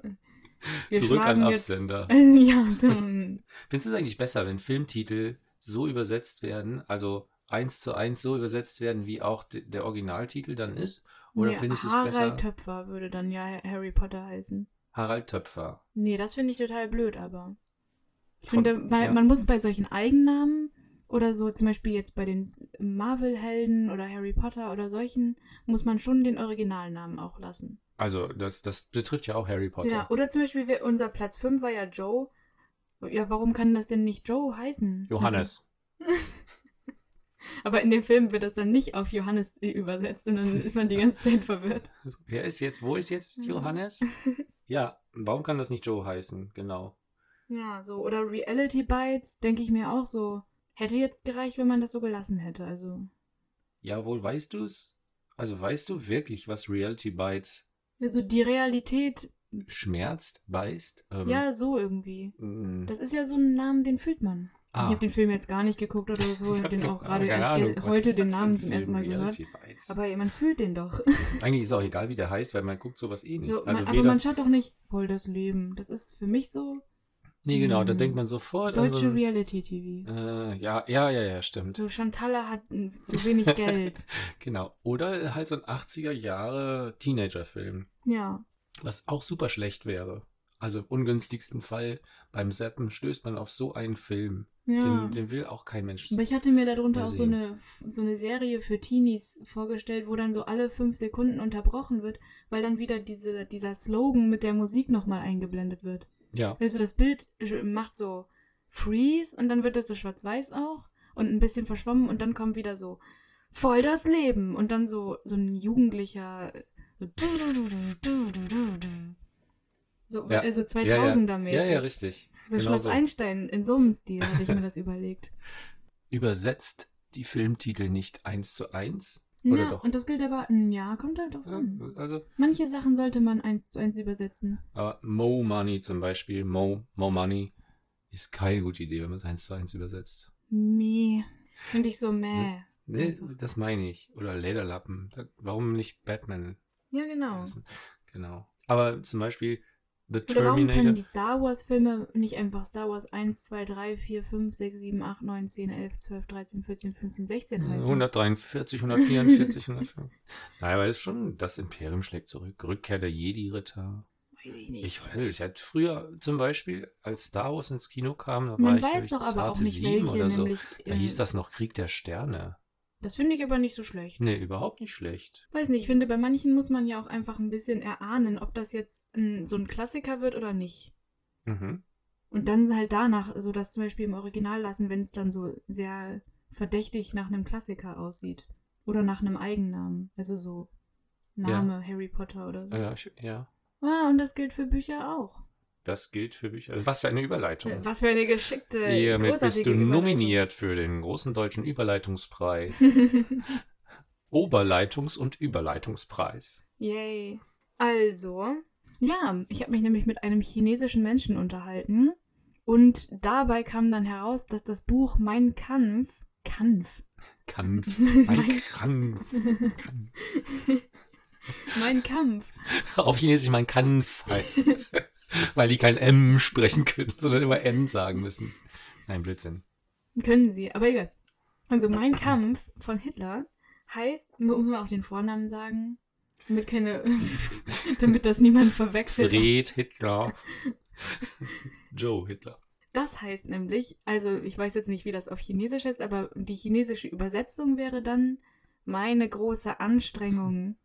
Wir Zurück an schlagen jetzt- Absender. ja, so Findest du es eigentlich besser, wenn Filmtitel so übersetzt werden, also eins zu eins so übersetzt werden, wie auch de- der Originaltitel dann ist? Oder Nee, findest du es Harald besser? Töpfer würde dann ja Harry Potter heißen. Harald Töpfer. Nee, das finde ich total blöd, aber. Ich Von- finde, weil ja. man muss bei solchen Eigennamen oder so, zum Beispiel jetzt bei den Marvel-Helden oder Harry Potter oder solchen, muss man schon den Originalnamen auch lassen. Also, das, das betrifft ja auch Harry Potter. Ja, oder zum Beispiel, wir- unser Platz 5 war ja Joe. Ja, warum kann das denn nicht Joe heißen? Johannes. Also, aber in dem Film wird das dann nicht auf Johannes übersetzt und dann ist man die ganze Zeit verwirrt. Wer ist jetzt, wo ist jetzt. Johannes? Ja, warum kann das nicht Joe heißen? Genau. Ja, so. Oder Reality Bites, denke ich mir auch so. Hätte jetzt gereicht, wenn man das so gelassen hätte. Also. Jawohl, weißt du es? Also weißt du wirklich, was Reality Bites Also die Realität, schmerzt, beißt? Ähm, ja, so irgendwie. mm, Das ist ja so ein Namen, den fühlt man. Ich ah, habe den Film jetzt gar nicht geguckt oder so. Ich habe den auch gerade erst Ahnung, heute den Namen zum ersten Mal gehört. Reality? Aber man fühlt den doch. Eigentlich ist auch egal, wie der heißt, weil man guckt sowas eh nicht. So, also man, aber man schaut doch nicht voll das Leben. Das ist für mich so nee, genau, da Hm. denkt man sofort an so deutsche ein, Reality-TV. äh, ja, ja, ja, ja, stimmt. So Chantalle hat mm, zu wenig Geld. Genau. Oder halt so ein 80er Jahre Teenager-Film, ja. was auch super schlecht wäre. Also im ungünstigsten Fall beim Zappen stößt man auf so einen Film. Ja. Den, den will auch kein Mensch Aber ich hatte mir darunter auch so sehen. eine, so eine Serie für Teenies vorgestellt, wo dann so alle fünf Sekunden unterbrochen wird, weil dann wieder diese, dieser Slogan mit der Musik nochmal eingeblendet wird. Ja, Also das Bild macht so Freeze und dann wird das so schwarz-weiß auch und ein bisschen verschwommen und dann kommt wieder so voll das Leben und dann so, so ein Jugendlicher so, so Ja. also ja, ja. 2000er mäßig. ja, ja, richtig. So Genau Schloss so. Einstein in so einem Stil hatte ich mir das überlegt. Übersetzt die Filmtitel nicht eins zu eins? Oder ja, doch? und das gilt aber, mm, ja, kommt halt drauf Ja, an. also, Manche Sachen sollte man eins zu eins übersetzen. aber Mo Money zum Beispiel, Mo, Mo Money, ist keine gute Idee, wenn man es eins zu eins übersetzt. Meh. Finde ich so meh. Nee, das meine ich. Oder Lederlappen. Warum nicht Batman? Ja, genau. Genau. Aber zum Beispiel The Oder warum Terminator. können die Star Wars Filme nicht einfach Star Wars 1, 2, 3, 4, 5, 6, 7, 8, 9, 10, 11, 12, 13, 14, 15, 16 heißen? 143, 144, 105. Nein, aber es ist schon, das Imperium schlägt zurück. Rückkehr der Jedi-Ritter. Weiß ich nicht. Ich weiß, ich hatte früher zum Beispiel, als Star Wars ins Kino kam, da war Man ich weiß ich, doch aber auch nicht welche, oder so. nämlich. Da hieß das noch Krieg der Sterne. Das finde ich aber nicht so schlecht. Nee, überhaupt nicht schlecht. Weiß nicht, ich finde, bei manchen muss man ja auch einfach ein bisschen erahnen, ob das jetzt ein, so ein Klassiker wird oder nicht. Mhm. Und dann halt danach, so das zum Beispiel im Original lassen, wenn es dann so sehr verdächtig nach einem Klassiker aussieht. Oder nach einem Eigennamen. Also so Name Harry Potter oder so. Ja, ich- ja. Ah, und das gilt für Bücher auch. Das gilt für Bücher. Also was für eine Überleitung. Was für eine geschickte. Hiermit bist du nominiert für den großen deutschen Überleitungspreis. Oberleitungs- und Überleitungspreis. Yay. Also, ja, ich habe mich nämlich mit einem chinesischen Menschen unterhalten und dabei kam dann heraus, dass das Buch Mein Kampf, Kampf, Kampf. Mein- Ein Kampf. Mein Kampf, Auf Chinesisch mein Kampf heißt. Weil die kein M sprechen können, sondern immer N sagen müssen. Nein, Blödsinn. können sie, aber egal. Also Mein Kampf von Hitler heißt, muss man auch den Vornamen sagen, damit keine, damit das niemand verwechselt. Fred Hitler. Joe Hitler. Das heißt nämlich, also ich weiß jetzt nicht, wie das auf Chinesisch ist, aber die chinesische Übersetzung wäre dann meine große Anstrengung.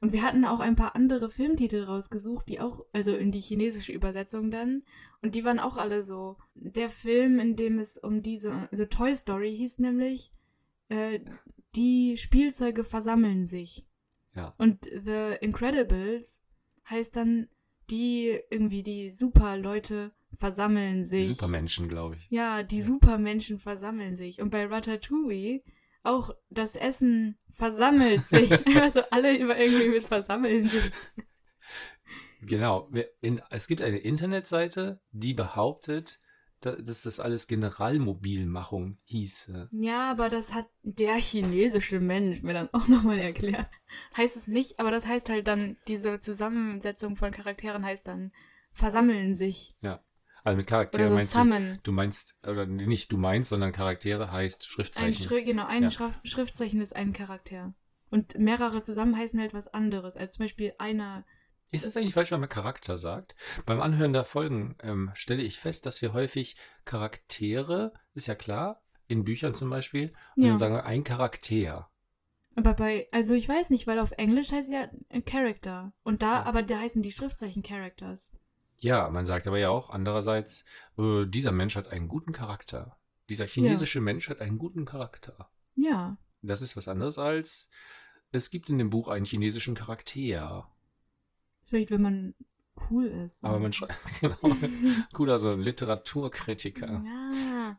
Und wir hatten auch ein paar andere Filmtitel rausgesucht, die auch, also in die chinesische Übersetzung dann, und die waren auch alle so. Der Film, in dem es um diese, also Toy Story hieß nämlich, äh, die Spielzeuge versammeln sich. Ja. Und The Incredibles heißt dann, die irgendwie die Superleute versammeln sich. Supermenschen, glaube ich. Ja, die Supermenschen versammeln sich. Und bei Ratatouille auch das Essen versammelt sich. also alle über irgendwie mit versammeln sich. Genau. In, es gibt eine Internetseite, die behauptet, da- dass das alles Generalmobilmachung hieße. Ja, aber das hat der chinesische Mensch mir dann auch nochmal erklärt. Heißt es nicht, aber das heißt halt dann, diese Zusammensetzung von Charakteren heißt dann versammeln sich. Also mit Oder Charakteren so meinst du, summon. du meinst, oder nicht du meinst, sondern Charaktere heißt Ein Schriftzeichen. Schri genau, ein Ja. Schrif Schriftzeichen ist ein Charakter. Und mehrere zusammen heißen halt was anderes. Als zum Beispiel einer. Ist es eigentlich falsch, wenn man Charakter sagt? Beim Anhören der Folgen ähm, stelle ich fest, dass wir häufig Charaktere, ist ja klar, in Büchern zum Beispiel, und Ja. dann sagen wir ein Charakter. Aber bei, also ich weiß nicht, weil auf Englisch heißt ja ein Character. Und da, Ja. aber da heißen die Schriftzeichen Characters. Ja, man sagt aber ja auch andererseits, äh, dieser Mensch hat einen guten Charakter. Dieser chinesische Mensch hat einen guten Charakter. Ja. Das ist was anderes als, es gibt in dem Buch einen chinesischen Charakter. Das vielleicht, wenn man cool ist. Aber man schreibt, genau, cooler so ein Literaturkritiker. Ja.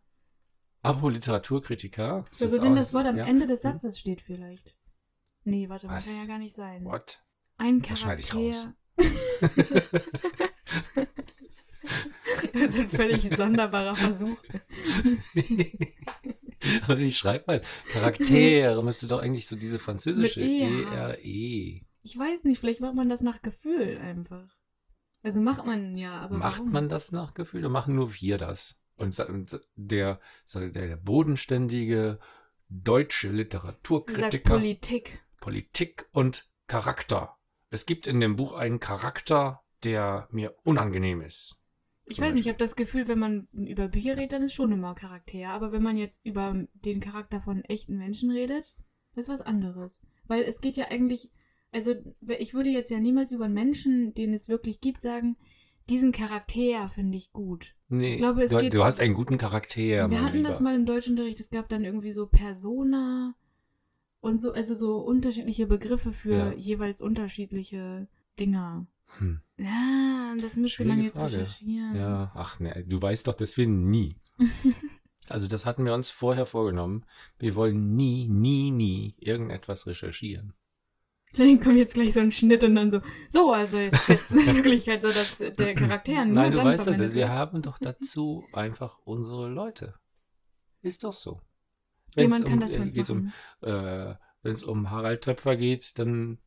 Apropos Literaturkritiker. das Also ist wenn das Wort am ja. Ende des Satzes steht vielleicht. Nee, warte Was? kann ja gar nicht sein. What? Ein Das schneide ich Charakter. Das ist ein völlig sonderbarer Versuch. Aber ich schreibe mal, Charaktere müsste doch eigentlich so diese französische Mit E E. Ich weiß nicht, vielleicht macht man das nach Gefühl einfach. Also macht man ja, aber Macht warum? man das nach Gefühl oder machen nur wir das? Und der, der, bodenständige deutsche Literaturkritiker, Politik. Politik und Charakter. Es gibt in dem Buch einen Charakter, der mir unangenehm ist. Ich weiß nicht, ich Beispiel. habe das Gefühl, wenn man über Bücher redet, dann ist schon immer Charakter. Aber wenn man jetzt über den Charakter von echten Menschen redet, das ist was anderes. Weil es geht ja eigentlich, also ich würde jetzt ja niemals über einen Menschen, den es wirklich gibt, sagen, diesen Charakter finde ich gut. Nee, Ich glaube, es du, geht- du hast einen guten Charakter, Wir hatten das Lieber. mal im Deutschunterricht, es gab dann irgendwie so Persona und so, also so unterschiedliche Begriffe für Ja. jeweils unterschiedliche Dinger. Hm. Ja, das müsste man Schwierige jetzt Frage. recherchieren. Ja, ach ne, du weißt doch, dass wir nie. Also das hatten wir uns vorher vorgenommen. Wir wollen nie, nie, nie irgendetwas recherchieren. Vielleicht kommt jetzt gleich so ein Schnitt und dann so, so, also ist jetzt in Wirklichkeit so, dass der Charakter Nein, du weißt doch, wir haben doch dazu einfach unsere Leute. Ist doch so. Kann das für äh, um, äh, Wenn es um Harald Töpfer geht, dann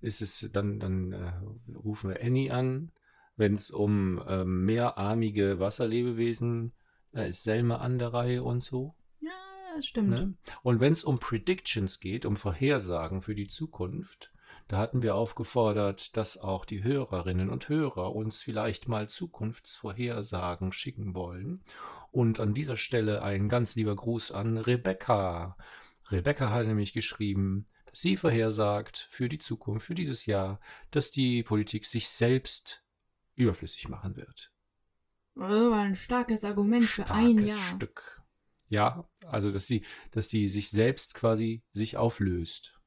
ist es, dann, dann äh, rufen wir Annie an. Wenn es um ähm, mehrarmige Wasserlebewesen, da ist Selma an der Reihe und so. Ja, das stimmt. Ne? Und wenn es um Predictions geht, um Vorhersagen für die Zukunft, da hatten wir aufgefordert, dass auch die Hörerinnen und Hörer uns vielleicht mal Zukunftsvorhersagen schicken wollen. Und an dieser Stelle ein ganz lieber Gruß an Rebecca. Rebecca hat nämlich geschrieben, dass sie vorhersagt für die Zukunft, für dieses Jahr, dass die Politik sich selbst überflüssig machen wird. Das war ein starkes Argument für ein Starkes Jahr. Stück. Ja, also dass die, dass die sich selbst quasi sich auflöst.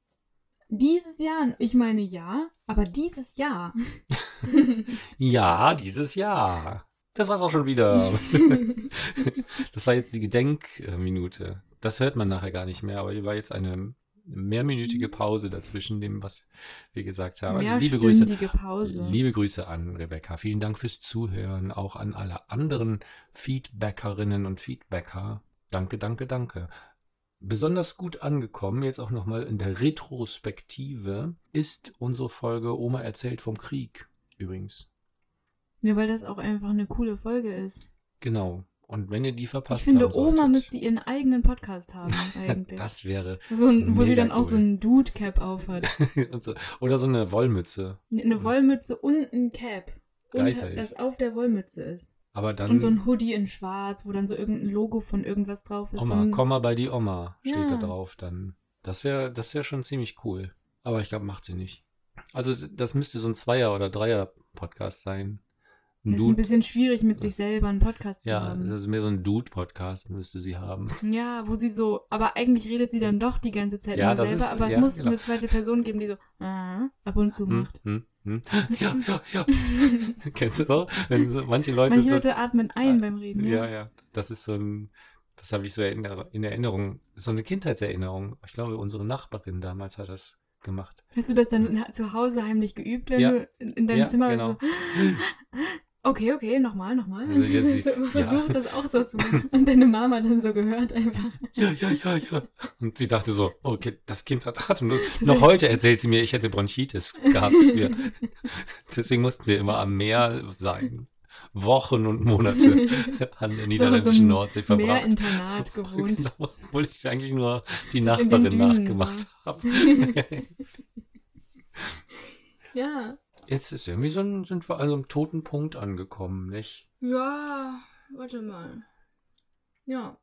Dieses Jahr, ich meine ja, aber dieses Jahr. Ja, dieses Jahr. Das war's auch schon wieder. das war jetzt die Gedenkminute. Das hört man nachher gar nicht mehr, aber hier war jetzt eine mehrminütige Pause dazwischen dem, was wir gesagt haben. Also liebe Grüße, Pause. liebe Grüße an Rebecca. Vielen Dank fürs Zuhören, auch an alle anderen Feedbackerinnen und Feedbacker. Danke, danke, danke. Besonders gut angekommen, jetzt auch nochmal in der Retrospektive, ist unsere Folge Oma erzählt vom Krieg. Übrigens. Ja, weil das auch einfach eine coole Folge ist. Genau. Und wenn ihr die Ich verpasst finde, haben Oma solltet, müsste ihren eigenen Podcast haben, eigentlich. das wäre so ein, wo sie dann auch cool. so ein Dude-Cap aufhat. so, oder so eine Wollmütze. Eine Wollmütze und ein Cap. Gleichzeitig. das auf der Wollmütze ist. Aber dann Und so ein Hoodie in schwarz, wo dann so irgendein Logo von irgendwas drauf ist. Oma, komm mal bei die Oma, steht Ja. da drauf dann. Das wäre das wär schon ziemlich cool. Aber ich glaube, macht sie nicht. Also das müsste so ein Zweier- oder Dreier-Podcast sein. Ein Das ist ein bisschen schwierig, mit sich selber einen Podcast zu Ja, haben. das ist mehr so ein Dude-Podcast, müsste sie haben. Ja, wo sie so, aber eigentlich redet sie dann doch die ganze Zeit Ja, nur das selber, ist- aber es ja, muss genau. eine zweite Person geben, die so ah, ab und zu Hm, macht. hm, hm. Ja, ja, ja. Kennst du doch? Wenn so manche Leute Manche so Leute atmen ein beim Reden. Ja, Ja. ja. Das ist so ein, das habe ich so in Erinnerung, so eine Kindheitserinnerung. Ich glaube, unsere Nachbarin damals hat das gemacht. Hast du das dann zu Hause heimlich geübt, wenn Ja. du in in deinem Ja, Zimmer genau. so Okay, okay, nochmal, nochmal. Also jetzt sie- so immer ja. versucht, das auch so zu machen. Und deine Mama dann so gehört einfach. Ja, ja, ja, ja. Und sie dachte so, okay, das Kind hat Atemnot. Noch heute erzählt sie mir, ich hätte Bronchitis gehabt früher. Deswegen mussten wir immer am Meer sein. Wochen und Monate an der niederländischen einem Nordsee verbracht. Meerinternat gewohnt. Genau, obwohl ich eigentlich nur die Das Nachbarin nachgemacht habe. Ja. Jetzt ist irgendwie so ein, sind wir an so einem toten Punkt angekommen, nicht? Ja, warte mal. Ja.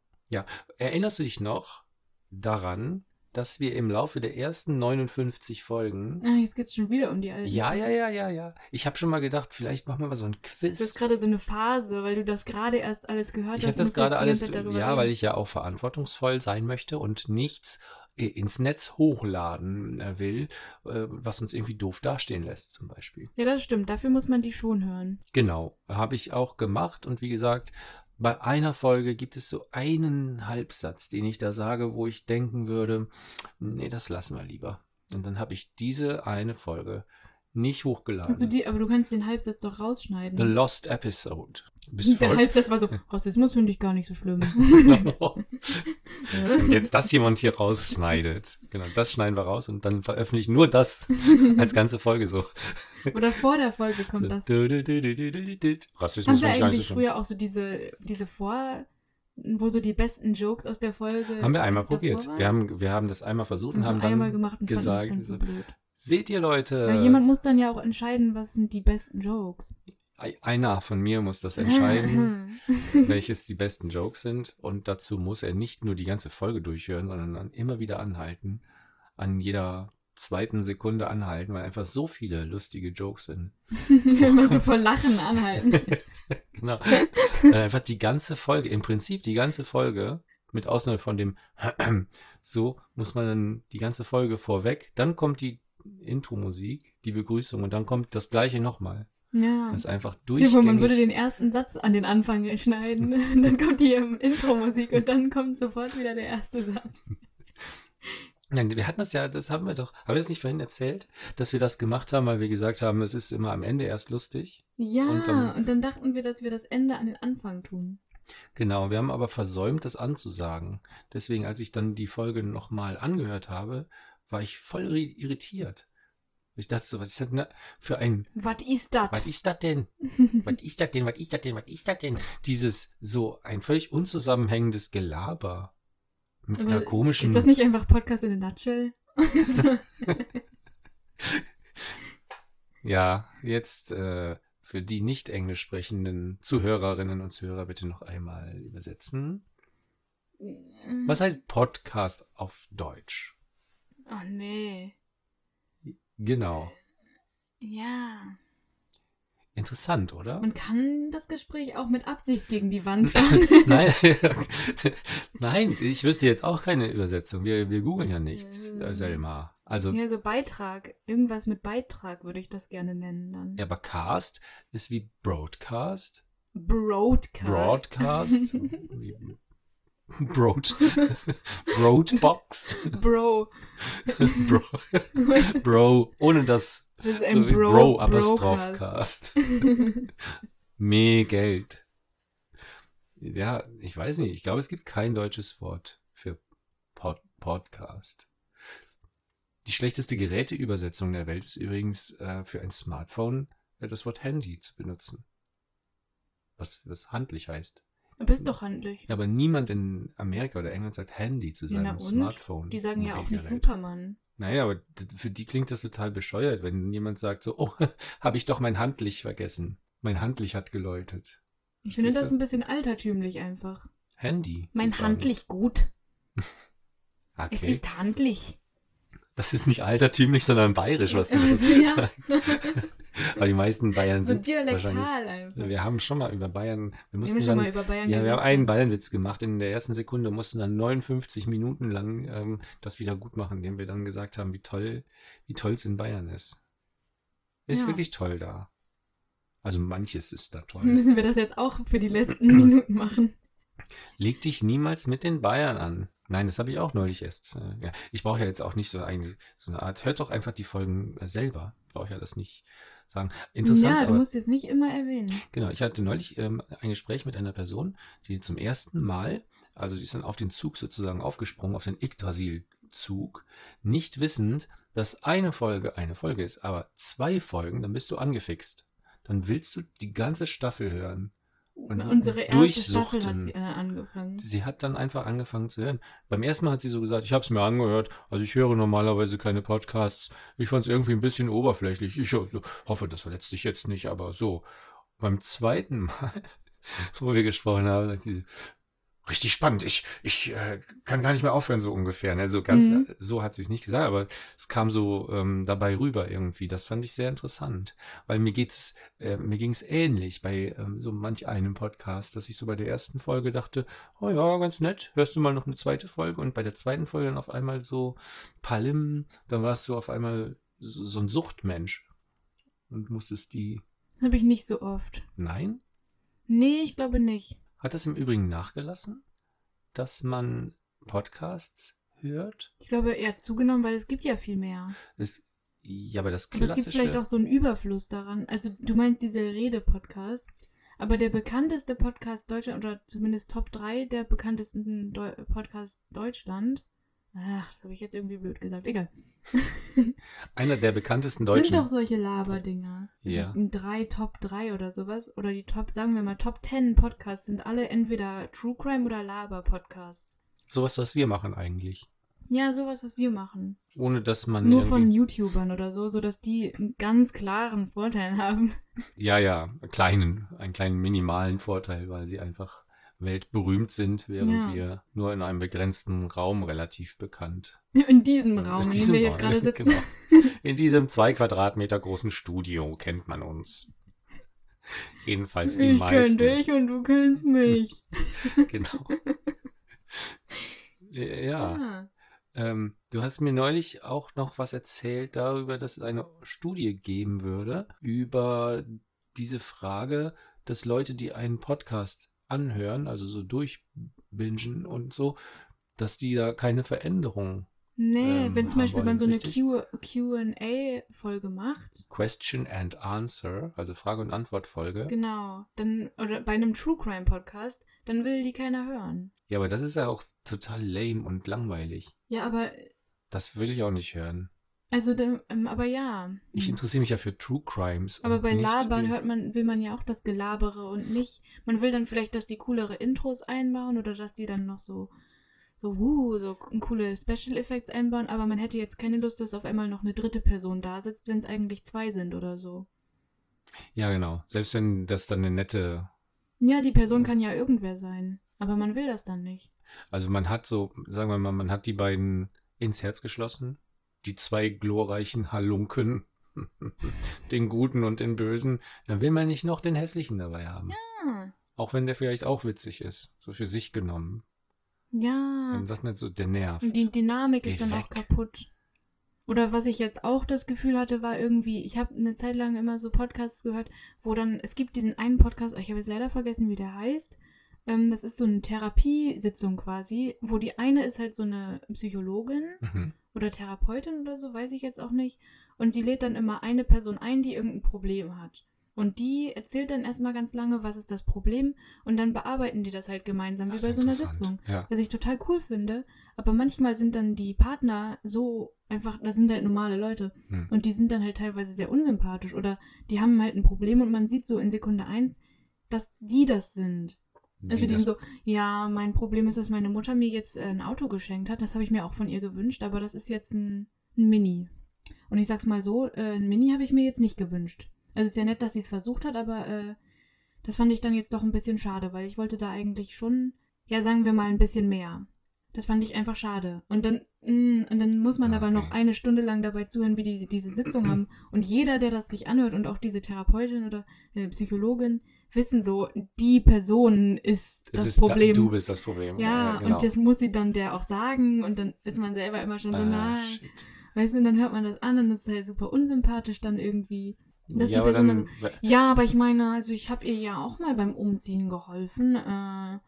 Erinnerst du dich noch daran, dass wir im Laufe der ersten 59 Folgen. Ah, jetzt geht's schon wieder um die alten. Ja, ja, ja, ja, ja. Ich habe schon mal gedacht, vielleicht machen wir mal so ein Du hast Quiz. gerade so eine Phase, weil du das gerade erst alles gehört Ich hast. habe das gerade alles, ja, reden. weil ich ja auch verantwortungsvoll sein möchte und nichts ins Netz hochladen äh, will, äh, was uns irgendwie doof dastehen lässt, zum Beispiel. Ja, das stimmt. Dafür muss man die schon hören. Genau, habe ich auch gemacht und wie gesagt, bei einer Folge gibt es so einen Halbsatz, den ich da sage, wo ich denken würde, nee, das lassen wir lieber. Und dann habe ich diese eine Folge nicht hochgeladen. Hast du die, aber du kannst den Halbsatz doch rausschneiden. The Lost Episode. Bist Der. Halbsatz war so, Rassismus finde ich gar nicht so schlimm. und jetzt das jemand hier rausschneidet. Genau, das schneiden wir raus und dann veröffentlichen nur das als ganze Folge so. Oder vor der Folge kommt das. Du, du, du. Rassismus finde ich gar nicht so schlimm. früher auch so diese, diese Vor, wo so die besten Jokes aus der Folge. Haben wir einmal probiert. waren? Wir haben, wir haben das einmal versucht und so haben dann einmal gemacht und gesagt, dann so blöd. Seht ihr Leute, Ja, jemand muss dann ja auch entscheiden, was sind die besten Jokes. einer von mir muss das entscheiden, welches die besten Jokes sind und dazu muss er nicht nur die ganze Folge durchhören, sondern dann immer wieder anhalten, an jeder zweiten Sekunde anhalten, weil einfach so viele lustige Jokes sind. Immer so vor Lachen anhalten. genau. Dann einfach die ganze Folge, im Prinzip die ganze Folge, mit Ausnahme von dem so, muss man dann die ganze Folge vorweg, dann kommt die Intro-Musik, die Begrüßung und dann kommt das gleiche nochmal. Ja. Das ist einfach dir vor, man würde den durchgängig. ersten Satz an den Anfang schneiden. dann kommt die Intro-Musik und dann kommt sofort wieder der erste Satz. Nein, wir hatten das ja, das haben wir doch, haben wir das nicht vorhin erzählt, dass wir das gemacht haben, weil wir gesagt haben, es ist immer am Ende erst lustig. Ja, Und und dann- dann, dachten wir, dass wir das Ende an den Anfang tun. Genau, wir haben aber versäumt, das anzusagen. Deswegen, als ich dann die Folge nochmal angehört habe, war ich voll irri- irritiert. Ich dachte so, was ist das denn für ein, Was ist das? was ist das denn? Was ist das denn? Was ist das denn? Was ist das denn? Dieses so ein völlig unzusammenhängendes Gelaber. Mit Aber einer komischen. Ist das nicht einfach Podcast in a nutshell? Ja, jetzt äh, für die nicht englisch sprechenden Zuhörerinnen und Zuhörer bitte noch einmal übersetzen. Was heißt Podcast auf Deutsch? Oh nee. Genau. Ja. Interessant, oder? Man kann das Gespräch auch mit Absicht gegen die Wand fahren. Nein, nein, ich wüsste jetzt auch keine Übersetzung. Wir, wir googeln ja nichts, äh, Selma. Also, ja, so Beitrag. Irgendwas mit Beitrag würde ich das gerne nennen dann. ja, aber Cast ist wie Broadcast. Broadcast. Broadcast. Broad. Broadbox. Bro. Bro. Bro. Ohne das. Das ist So ein wie Bro, Bro Apostroph Brocast. Cast. Mehr Geld. Ja, ich weiß nicht. Ich glaube, es gibt kein deutsches Wort für Pod Podcast. Die schlechteste Geräteübersetzung der Welt ist übrigens äh, für ein Smartphone äh, das Wort Handy zu benutzen. Was, was handlich heißt. Du bist doch handlich. Ja, aber niemand in Amerika oder England sagt Handy zu Ja, seinem und? Smartphone. Die sagen ja auch nicht. Superman. Naja, aber für die klingt das total bescheuert, wenn jemand sagt so, oh, habe ich doch mein Handlich vergessen. Mein Handlich hat geläutet. Ich finde das du? ein bisschen altertümlich einfach. Handy. Mein handlich gut. Okay. Es ist handlich. das ist nicht altertümlich, sondern bayerisch, was du ja. sagst. Weil die meisten Bayern So sind wahrscheinlich... dialektal einfach. Wir haben schon mal über Bayern... Wir Wir mussten haben schon dann, mal über Bayern ja, wir haben einen Bayernwitz gemacht. In der ersten Sekunde mussten dann 59 Minuten lang ähm, das wieder gut machen, indem wir dann gesagt haben, wie toll, wie toll es in Bayern ist. Ist Ja. wirklich toll da. Also manches ist da toll. Müssen wir das jetzt auch für die letzten Minuten machen? Leg dich niemals mit den Bayern an. Nein, das habe ich auch neulich erst. Äh, ja. Ich brauche ja jetzt auch nicht so, eine, so eine Art. Hört doch einfach die Folgen selber. Ich brauche ja das nicht sagen. Interessant, ja, du aber musst es nicht immer erwähnen. genau. Ich hatte neulich ähm, ein Gespräch mit einer Person, die zum ersten Mal, also die ist dann auf den Zug sozusagen aufgesprungen, auf den Yggdrasil-Zug, nicht wissend, dass eine Folge eine Folge ist, aber zwei Folgen, dann bist du angefixt. Dann willst du die ganze Staffel hören. Und Unsere erste Staffel hat durchsuchten. sie äh, angefangen. Sie hat dann einfach angefangen zu hören. Beim ersten Mal hat sie so gesagt, ich habe es mir angehört, also ich höre normalerweise keine Podcasts. Ich fand es irgendwie ein bisschen oberflächlich. Ich ho- hoffe, das verletzt dich jetzt nicht, aber so. Beim zweiten Mal, wo wir gesprochen haben, sagt sie, richtig spannend. Ich, ich äh, kann gar nicht mehr aufhören, so ungefähr. Ne? So ganz, Mhm. so hat sie es nicht gesagt, aber es kam so ähm, dabei rüber irgendwie. Das fand ich sehr interessant, weil mir geht's, äh, mir ging es ähnlich bei ähm, so manch einem Podcast, dass ich so bei der ersten Folge dachte, oh ja, ganz nett, hörst du mal noch eine zweite Folge und bei der zweiten Folge dann auf einmal so Palim, dann warst du auf einmal so, so ein Suchtmensch und musstest die, habe ich nicht so oft. nein? Nee, ich glaube nicht. Hat das im Übrigen nachgelassen, dass man Podcasts hört? Ich glaube eher zugenommen, weil es gibt ja viel mehr. Es, ja, aber das Aber es klassische... gibt vielleicht auch so einen Überfluss daran. Also du meinst diese Rede-Podcasts. Aber der bekannteste Podcast Deutschland, oder zumindest Top 3 der bekanntesten Deu Podcasts Deutschland. Ach, das habe ich jetzt irgendwie blöd gesagt. Egal. einer der bekanntesten deutschen... Sind doch solche Laberdinger. Ja. Die drei Top 3 oder sowas. Oder die Top, sagen wir mal, Top 10 Podcasts sind alle entweder True Crime oder Laber-Podcasts. Sowas, was wir machen eigentlich. Ja, sowas, was wir machen. Ohne dass man Nur von YouTubern oder so, sodass die einen ganz klaren Vorteil haben. Ja, ja, einen kleinen, einen kleinen minimalen Vorteil, weil sie einfach weltberühmt sind, während Ja. wir nur in einem begrenzten Raum relativ bekannt. In diesem Raum, In in dem diesem wir jetzt gerade sitzen. Genau. In diesem zwei Quadratmeter großen Studio kennt man uns. Jedenfalls die ich meisten. kenn dich und du kennst mich. Genau. ja. Ah. Ähm, du hast mir neulich auch noch was erzählt darüber, dass es eine Studie geben würde über diese Frage, dass Leute, die einen Podcast anhören, also so durchbingen und so, dass die da keine Veränderung, Nee, Ähm, wenn zum Beispiel man so eine richtig? QA-Folge macht, Question and Answer, also Frage- und Antwortfolge. genau, dann, oder bei einem True Crime Podcast, dann will die keiner hören. Ja, aber das ist ja auch total lame und langweilig. Ja, aber, Das will ich auch nicht hören. Also, ähm, aber ja. Ich interessiere mich ja für True Crimes. Aber bei Labern hört man, will man ja auch das Gelabere und nicht. Man will dann vielleicht, dass die coolere Intros einbauen oder dass die dann noch so, so, wuh, so coole Special Effects einbauen, aber man hätte jetzt keine Lust, dass auf einmal noch eine dritte Person da sitzt, wenn es eigentlich zwei sind oder so. Ja, genau. Selbst wenn das dann eine nette Ja, die Person kann ja irgendwer sein. Aber man will das dann nicht. Also man hat so, sagen wir mal, man hat die beiden ins Herz geschlossen. Die zwei glorreichen Halunken. den Guten und den Bösen. Dann will man nicht noch den Hässlichen dabei haben. Ah, Auch wenn der vielleicht auch witzig ist. So für sich genommen. ja. Dann sagt man so, der nervt. Und die Dynamik Geh ist dann auch weg. kaputt. Oder was ich jetzt auch das Gefühl hatte, war irgendwie, ich habe eine Zeit lang immer so Podcasts gehört, wo dann, es gibt diesen einen Podcast, ich habe jetzt leider vergessen, wie der heißt. Ähm, das ist so eine Therapiesitzung quasi, wo die eine ist halt so eine Psychologin Mhm. oder Therapeutin oder so, weiß ich jetzt auch nicht. Und die lädt dann immer eine Person ein, die irgendein Problem hat. Und die erzählt dann erstmal ganz lange, was ist das Problem, und dann bearbeiten die das halt gemeinsam, Das wie bei so einer. Sitzung. Ja. Was ich total cool finde. Aber manchmal sind dann die Partner so einfach, das sind halt normale Leute. Hm. Und die sind dann halt teilweise sehr unsympathisch. Oder die haben halt ein Problem und man sieht so in Sekunde eins, dass die das sind. Also Die so, ja, mein Problem ist, dass meine Mutter mir jetzt äh, ein Auto geschenkt hat. Das habe ich mir auch von ihr gewünscht, aber das ist jetzt ein, ein Mini. Und ich sag's mal so, äh, ein Mini habe ich mir jetzt nicht gewünscht. Also ist ja nett, dass sie es versucht hat, aber äh, das fand ich dann jetzt doch ein bisschen schade, weil ich wollte da eigentlich schon, ja, sagen wir mal, ein bisschen mehr. Das fand ich einfach schade. Und dann, mh, und dann muss man Ah, aber okay. noch eine Stunde lang dabei zuhören, wie die diese Sitzung haben. Und jeder, der das sich anhört und auch diese Therapeutin oder äh, Psychologin, wissen so, die Person ist Es das ist da- Problem. du bist das Problem. ja, genau. und das muss sie dann der auch sagen und dann ist man selber immer schon so, Ah, nein. shit. Weißt du, und dann hört man das an und das ist halt super unsympathisch dann irgendwie. Dass die ja, aber Person dann, Ja, aber ich meine, also ich habe ihr ja auch mal beim Umziehen geholfen. Äh,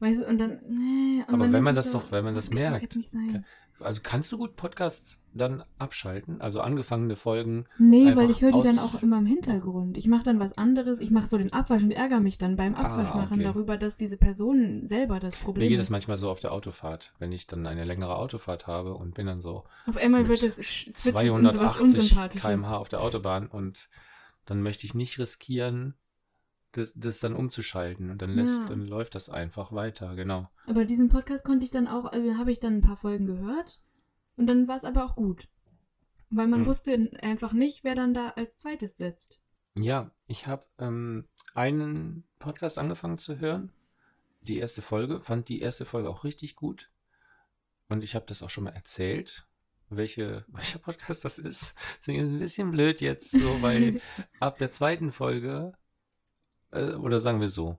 weißt du, und dann. Nee, und Aber dann wenn man das es doch- wenn man das kann doch merkt. sein. Also kannst du gut Podcasts dann abschalten? Also angefangene Folgen. Nee, weil ich höre die dann auch immer im Hintergrund. Ich mache dann was anderes. Ich mache so den Abwasch und ärgere mich dann beim Ah, Abwasch machen okay. darüber, dass diese Person selber das Mir Problem geht das ist. manchmal so auf der Autofahrt, wenn ich dann eine längere Autofahrt habe und bin dann so Auf einmal wird es sch- switcht es in sowas 280 Unsympathisches. km/h auf der Autobahn und dann möchte ich nicht riskieren, das, das dann umzuschalten und dann lässt, Ja. dann läuft das einfach weiter, genau. Aber diesen Podcast konnte ich dann auch, also habe ich dann ein paar Folgen gehört und dann war es aber auch gut. Weil man Hm. wusste einfach nicht, wer dann da als zweites sitzt. Ja, ich habe ähm, einen Podcast angefangen zu hören. Die erste Folge, fand die erste Folge auch richtig gut. Und ich habe das auch schon mal erzählt, welche, welcher Podcast das ist. Deswegen ist es ein bisschen blöd jetzt so, weil ab der zweiten Folge, äh, oder sagen wir so,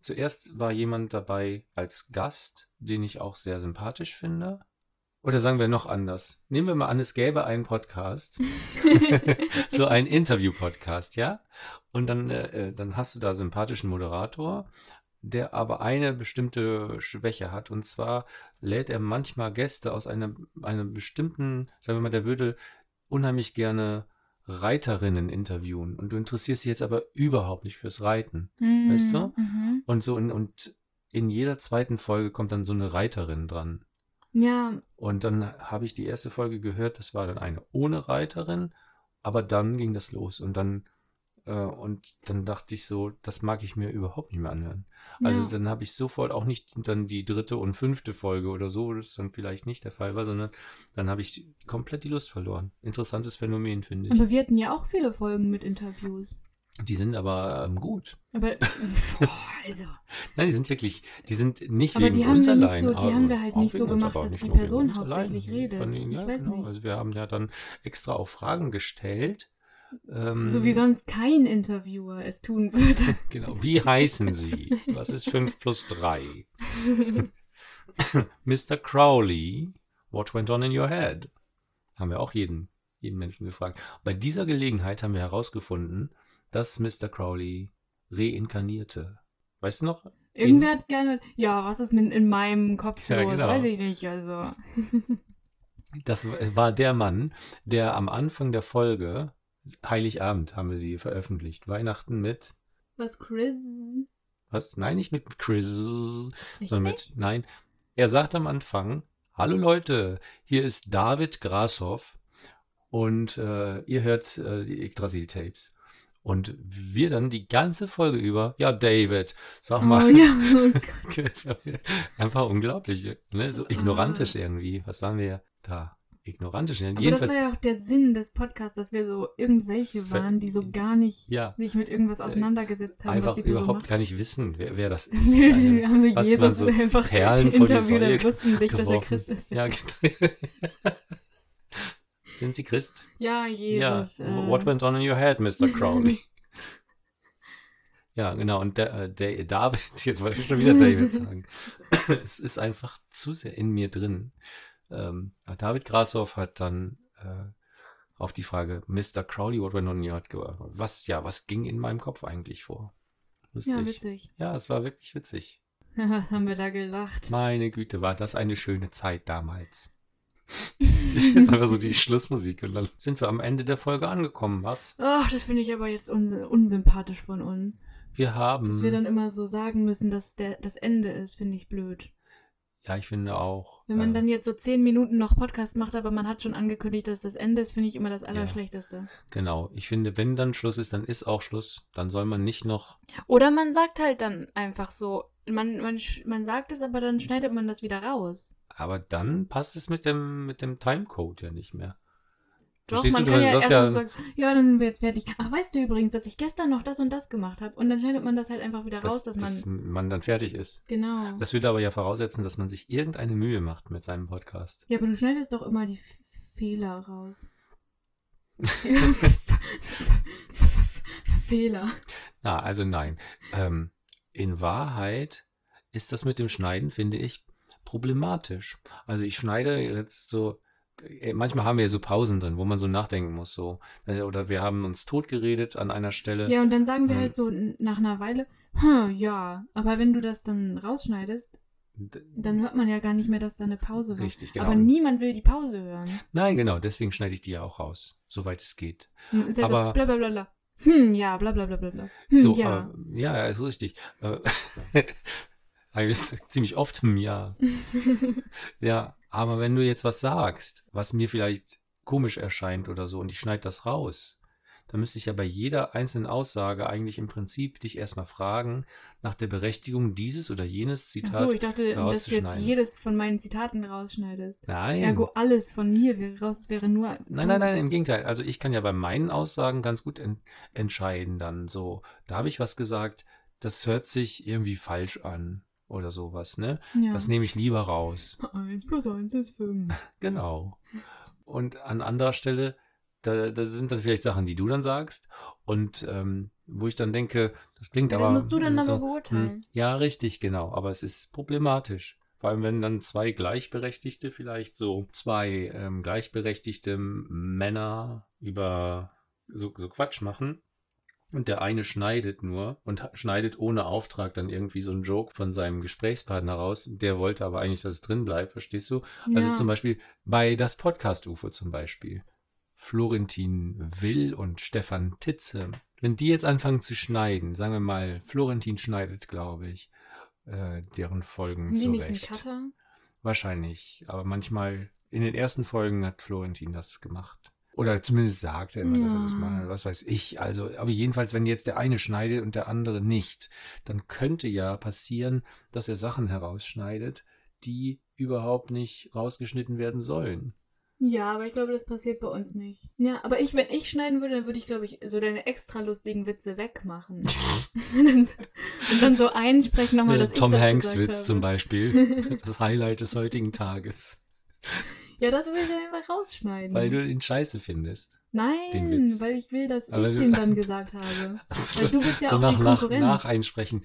zuerst war jemand dabei als Gast, den ich auch sehr sympathisch finde. Oder sagen wir noch anders. Nehmen wir mal an, es gäbe einen Podcast, so ein Interview-Podcast, ja? Und dann, äh, äh, dann hast du da sympathischen Moderator, der aber eine bestimmte Schwäche hat. Und zwar lädt er manchmal Gäste aus einem, einem bestimmten, sagen wir mal, der würde unheimlich gerne Reiterinnen interviewen. Und du interessierst dich jetzt aber überhaupt nicht fürs Reiten. Weißt du? Mhm. Und so, und, und in jeder zweiten Folge kommt dann so eine Reiterin dran. Ja, Und dann habe ich die erste Folge gehört, das war dann eine ohne Reiterin, aber dann ging das los und dann und dann dachte ich so, das mag ich mir überhaupt nicht mehr anhören. Also ja. dann habe ich sofort auch nicht dann die dritte und fünfte Folge oder so, das dann vielleicht nicht der Fall war, sondern dann habe ich komplett die Lust verloren. Interessantes Phänomen, finde ich. Aber wir hatten ja auch viele Folgen mit Interviews. Die sind aber ähm, gut. Aber, boah, also. Nein, die sind wirklich, die sind nicht Aber wegen die haben uns wir allein. so- die aber haben wir halt nicht so gemacht, dass die Person hauptsächlich allein. redet. Ihnen, Ich ja, weiß genau. nicht. Also wir haben ja dann extra auch Fragen gestellt. Ähm, So wie sonst kein Interviewer es tun würde. Genau. Wie heißen Sie? Was ist 5 plus 3? Mr. Crowley, what went on in your head? Haben wir auch jeden, jeden Menschen gefragt. Bei dieser Gelegenheit haben wir herausgefunden, dass Mr. Crowley reinkarnierte. Weißt du noch? Irgendwer hat gerne, ja, was ist mit in meinem Kopf Ja, los? genau. Weiß ich nicht, also. Das war der Mann, der am Anfang der Folge, Heiligabend haben wir sie veröffentlicht, Weihnachten mit, Was Chris. was? Nein, nicht mit Chris, Echt sondern mit, nein. Er sagt am Anfang, hallo Leute, hier ist David Grashoff und äh, ihr hört äh, die Yggdrasil-Tapes. Und wir dann die ganze Folge über, ja David, sag Oh mal, ja, oh Gott. einfach unglaublich, ne? so ignorantisch irgendwie. Was waren wir da? Ignorante Schnellen. Aber Jedenfalls, das war ja auch der Sinn des Podcasts, dass wir so irgendwelche waren, die so gar nicht ja, sich mit irgendwas auseinandergesetzt haben, was einfach die Person überhaupt macht. gar nicht wissen, wer, wer das ist. wir Eine- haben so was Jesus so einfach Perlen die interviewt und wussten nicht, dass er. Christ ist. Ja, genau. Sind Sie Christ? Ja, Jesus. ja. äh, What went on in your head, Mr. Crowley? ja, genau. Und der, äh, der David, jetzt wollte ich schon wieder David sagen. es ist einfach zu sehr in mir drin. Ähm, David Grashoff hat dann äh, auf die Frage, Mr. Crowley, what went on in your head? Was, ja, was ging in meinem Kopf eigentlich vor? Lustig. ja, witzig. Ja, es war wirklich witzig. Was haben wir da gelacht? Meine Güte, war das eine schöne Zeit damals. Ist einfach so die Schlussmusik. Und dann sind wir am Ende der Folge angekommen, was? Ach, das finde ich aber jetzt uns unsympathisch von uns. Wir haben. Dass wir dann immer so sagen müssen, dass der, das Ende ist, finde ich blöd. Ja, ich finde auch. Wenn man äh, dann jetzt so zehn Minuten noch Podcast macht, aber man hat schon angekündigt, dass das Ende ist, finde ich immer das Allerschlechteste. Genau. Ich finde, wenn dann Schluss ist, dann ist auch Schluss. Dann soll man nicht noch. Oder man sagt halt dann einfach so, man, man, man sagt es, aber dann schneidet man das wieder raus. Aber dann passt es mit dem, mit dem Timecode ja nicht mehr. Doch, Verstehst man du, kann ja erstens ja- sagen, ja, dann sind wir jetzt fertig. Ach, weißt du übrigens, dass ich gestern noch das und das gemacht habe? Und dann schneidet man das halt einfach wieder raus, dass, dass man... man dann fertig ist. Genau. Das würde aber ja voraussetzen, dass man sich irgendeine Mühe macht mit seinem Podcast. ja, aber du schneidest doch immer die F Fehler raus. Fehler. Na, also nein. Ähm, in Wahrheit ist das mit dem Schneiden, finde ich, problematisch. Also ich schneide jetzt so, manchmal haben wir ja so Pausen drin, wo man so nachdenken muss, so. Äh, Oder wir haben uns totgeredet an einer Stelle. Ja, und dann sagen wir Mhm. halt so nach einer Weile, hm, ja, aber wenn du das dann rausschneidest, dann hört man ja gar nicht mehr, dass da eine Pause war. Richtig, genau. Aber niemand will die Pause hören. Nein, genau, deswegen schneide ich die ja auch raus, soweit es geht. Hm, Ist ja Aber- so bla bla bla bla. Hm, ja, bla bla bla bla bla. Hm, so, ja. aber, ja, ist richtig. Äh, Eigentlich ziemlich oft, hm, ja. Ja, aber wenn du jetzt was sagst, was mir vielleicht komisch erscheint oder so und ich schneide das raus, dann müsste ich ja bei jeder einzelnen Aussage eigentlich im Prinzip dich erstmal fragen nach der Berechtigung dieses oder jenes Ach Zitat. so, ich dachte, dass du jetzt jedes von meinen Zitaten rausschneidest. nein. Ergo alles von mir wäre raus, wäre nur. Nein, nein, nein, im Gegenteil. Also ich kann ja bei meinen Aussagen ganz gut en entscheiden dann so. Da habe ich was gesagt, das hört sich irgendwie falsch an oder sowas, ne? Ja. Das nehme ich lieber raus. Eins plus eins ist fünf. Genau. Und an anderer Stelle, da, da sind dann vielleicht Sachen, die du dann sagst und ähm, wo ich dann denke, das klingt Ja, aber das musst du dann so, aber beurteilen. hm, Ja, richtig, genau. Aber es ist problematisch. Vor allem, wenn dann zwei Gleichberechtigte, vielleicht so zwei ähm, gleichberechtigte Männer über so, so Quatsch machen. Und der eine schneidet nur und schneidet ohne Auftrag dann irgendwie so einen Joke von seinem Gesprächspartner raus. Der wollte aber eigentlich, dass es drin bleibt, verstehst du? Also ja. zum Beispiel bei das Podcast-UFO zum Beispiel. Florentin Will und Stefan Titze. Wenn die jetzt anfangen zu schneiden, sagen wir mal, Florentin schneidet, glaube ich, äh, deren Folgen einen zurecht. Cutter? Wahrscheinlich. Aber manchmal, in den ersten Folgen hat Florentin das gemacht. Oder zumindest sagt er immer, dass er das Ja. mal, was weiß ich. Also, aber jedenfalls, wenn jetzt der eine schneidet und der andere nicht, dann könnte ja passieren, dass er Sachen herausschneidet, die überhaupt nicht rausgeschnitten werden sollen. Ja, aber ich glaube, das passiert bei uns nicht. Ja, aber ich, wenn ich schneiden würde, dann würde ich, glaube ich, so deine extra lustigen Witze wegmachen. und dann so einsprechen nochmal, dass Äh, Tom ich das Hanks Witz habe. zum Beispiel. Das Highlight des heutigen Tages. Ja, das würde ich dann einfach rausschneiden. Weil du ihn scheiße findest. den Nein, Witz. weil ich will, dass Aber ich du- den dann gesagt habe. Also Weil du bist ja so auch nach, die nach, Konkurrenz. nach einsprechen.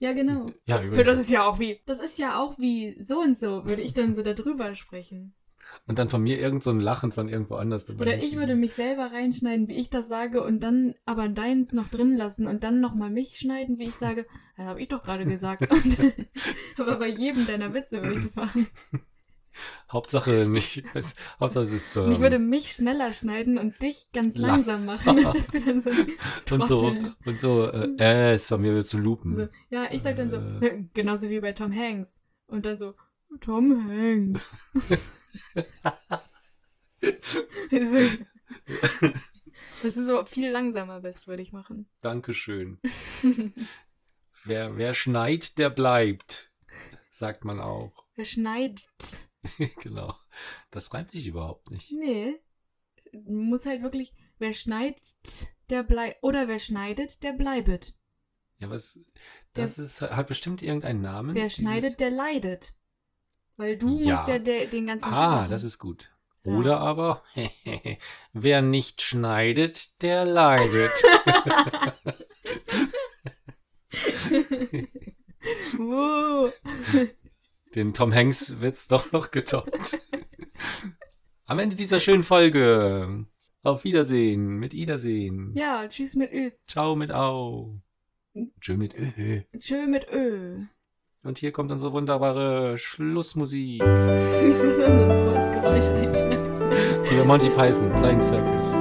Ja, genau. Ja, übrigens. das ist ja auch wie, das ist ja auch wie so und so, würde ich dann so darüber sprechen. Und dann von mir irgend so ein Lachen von irgendwo anders dabei. Oder ich würde mich selber reinschneiden, wie ich das sage, und dann aber deins noch drin lassen und dann nochmal mich schneiden, wie ich sage, das habe ich doch gerade gesagt. Und, aber bei jedem deiner Witze würde ich das machen. Hauptsache nicht. Es, Hauptsache es ist. Und ich Ähm, würde mich schneller schneiden und dich ganz La- langsam machen, dass du dann so und so, und so, äh, äh, es von mir wird zu lupen. So, ja, ich sag dann so, Äh. genauso wie bei Tom Hanks. Und dann so, Tom Hanks. Dass du so viel langsamer bist, würde ich machen. Dankeschön. Wer, wer schneit, der bleibt. Sagt man auch. Wer schneidet? genau. Das reimt sich überhaupt nicht. Nee. Muss halt wirklich, wer schneidet, der bleibt. Oder wer schneidet, der bleibet. Ja, was. Das ist, hat bestimmt irgendeinen Namen. Wer dieses- schneidet, der leidet. Weil du Ja. musst ja der, den ganzen Ah, machen. das ist gut. Ja. Oder aber, wer nicht schneidet, der leidet. Wow. Den Tom Hanks wird's doch noch getoppt. Am Ende dieser schönen Folge. Auf Wiedersehen, mit Wiedersehen. Ja, tschüss mit Ös. Ciao mit Au. Tschö mit Ö. Tschö mit Ö. Und hier kommt unsere wunderbare Schlussmusik. Das ist so ein Geräusch eigentlich. Hier Monty Python, Flying Circus.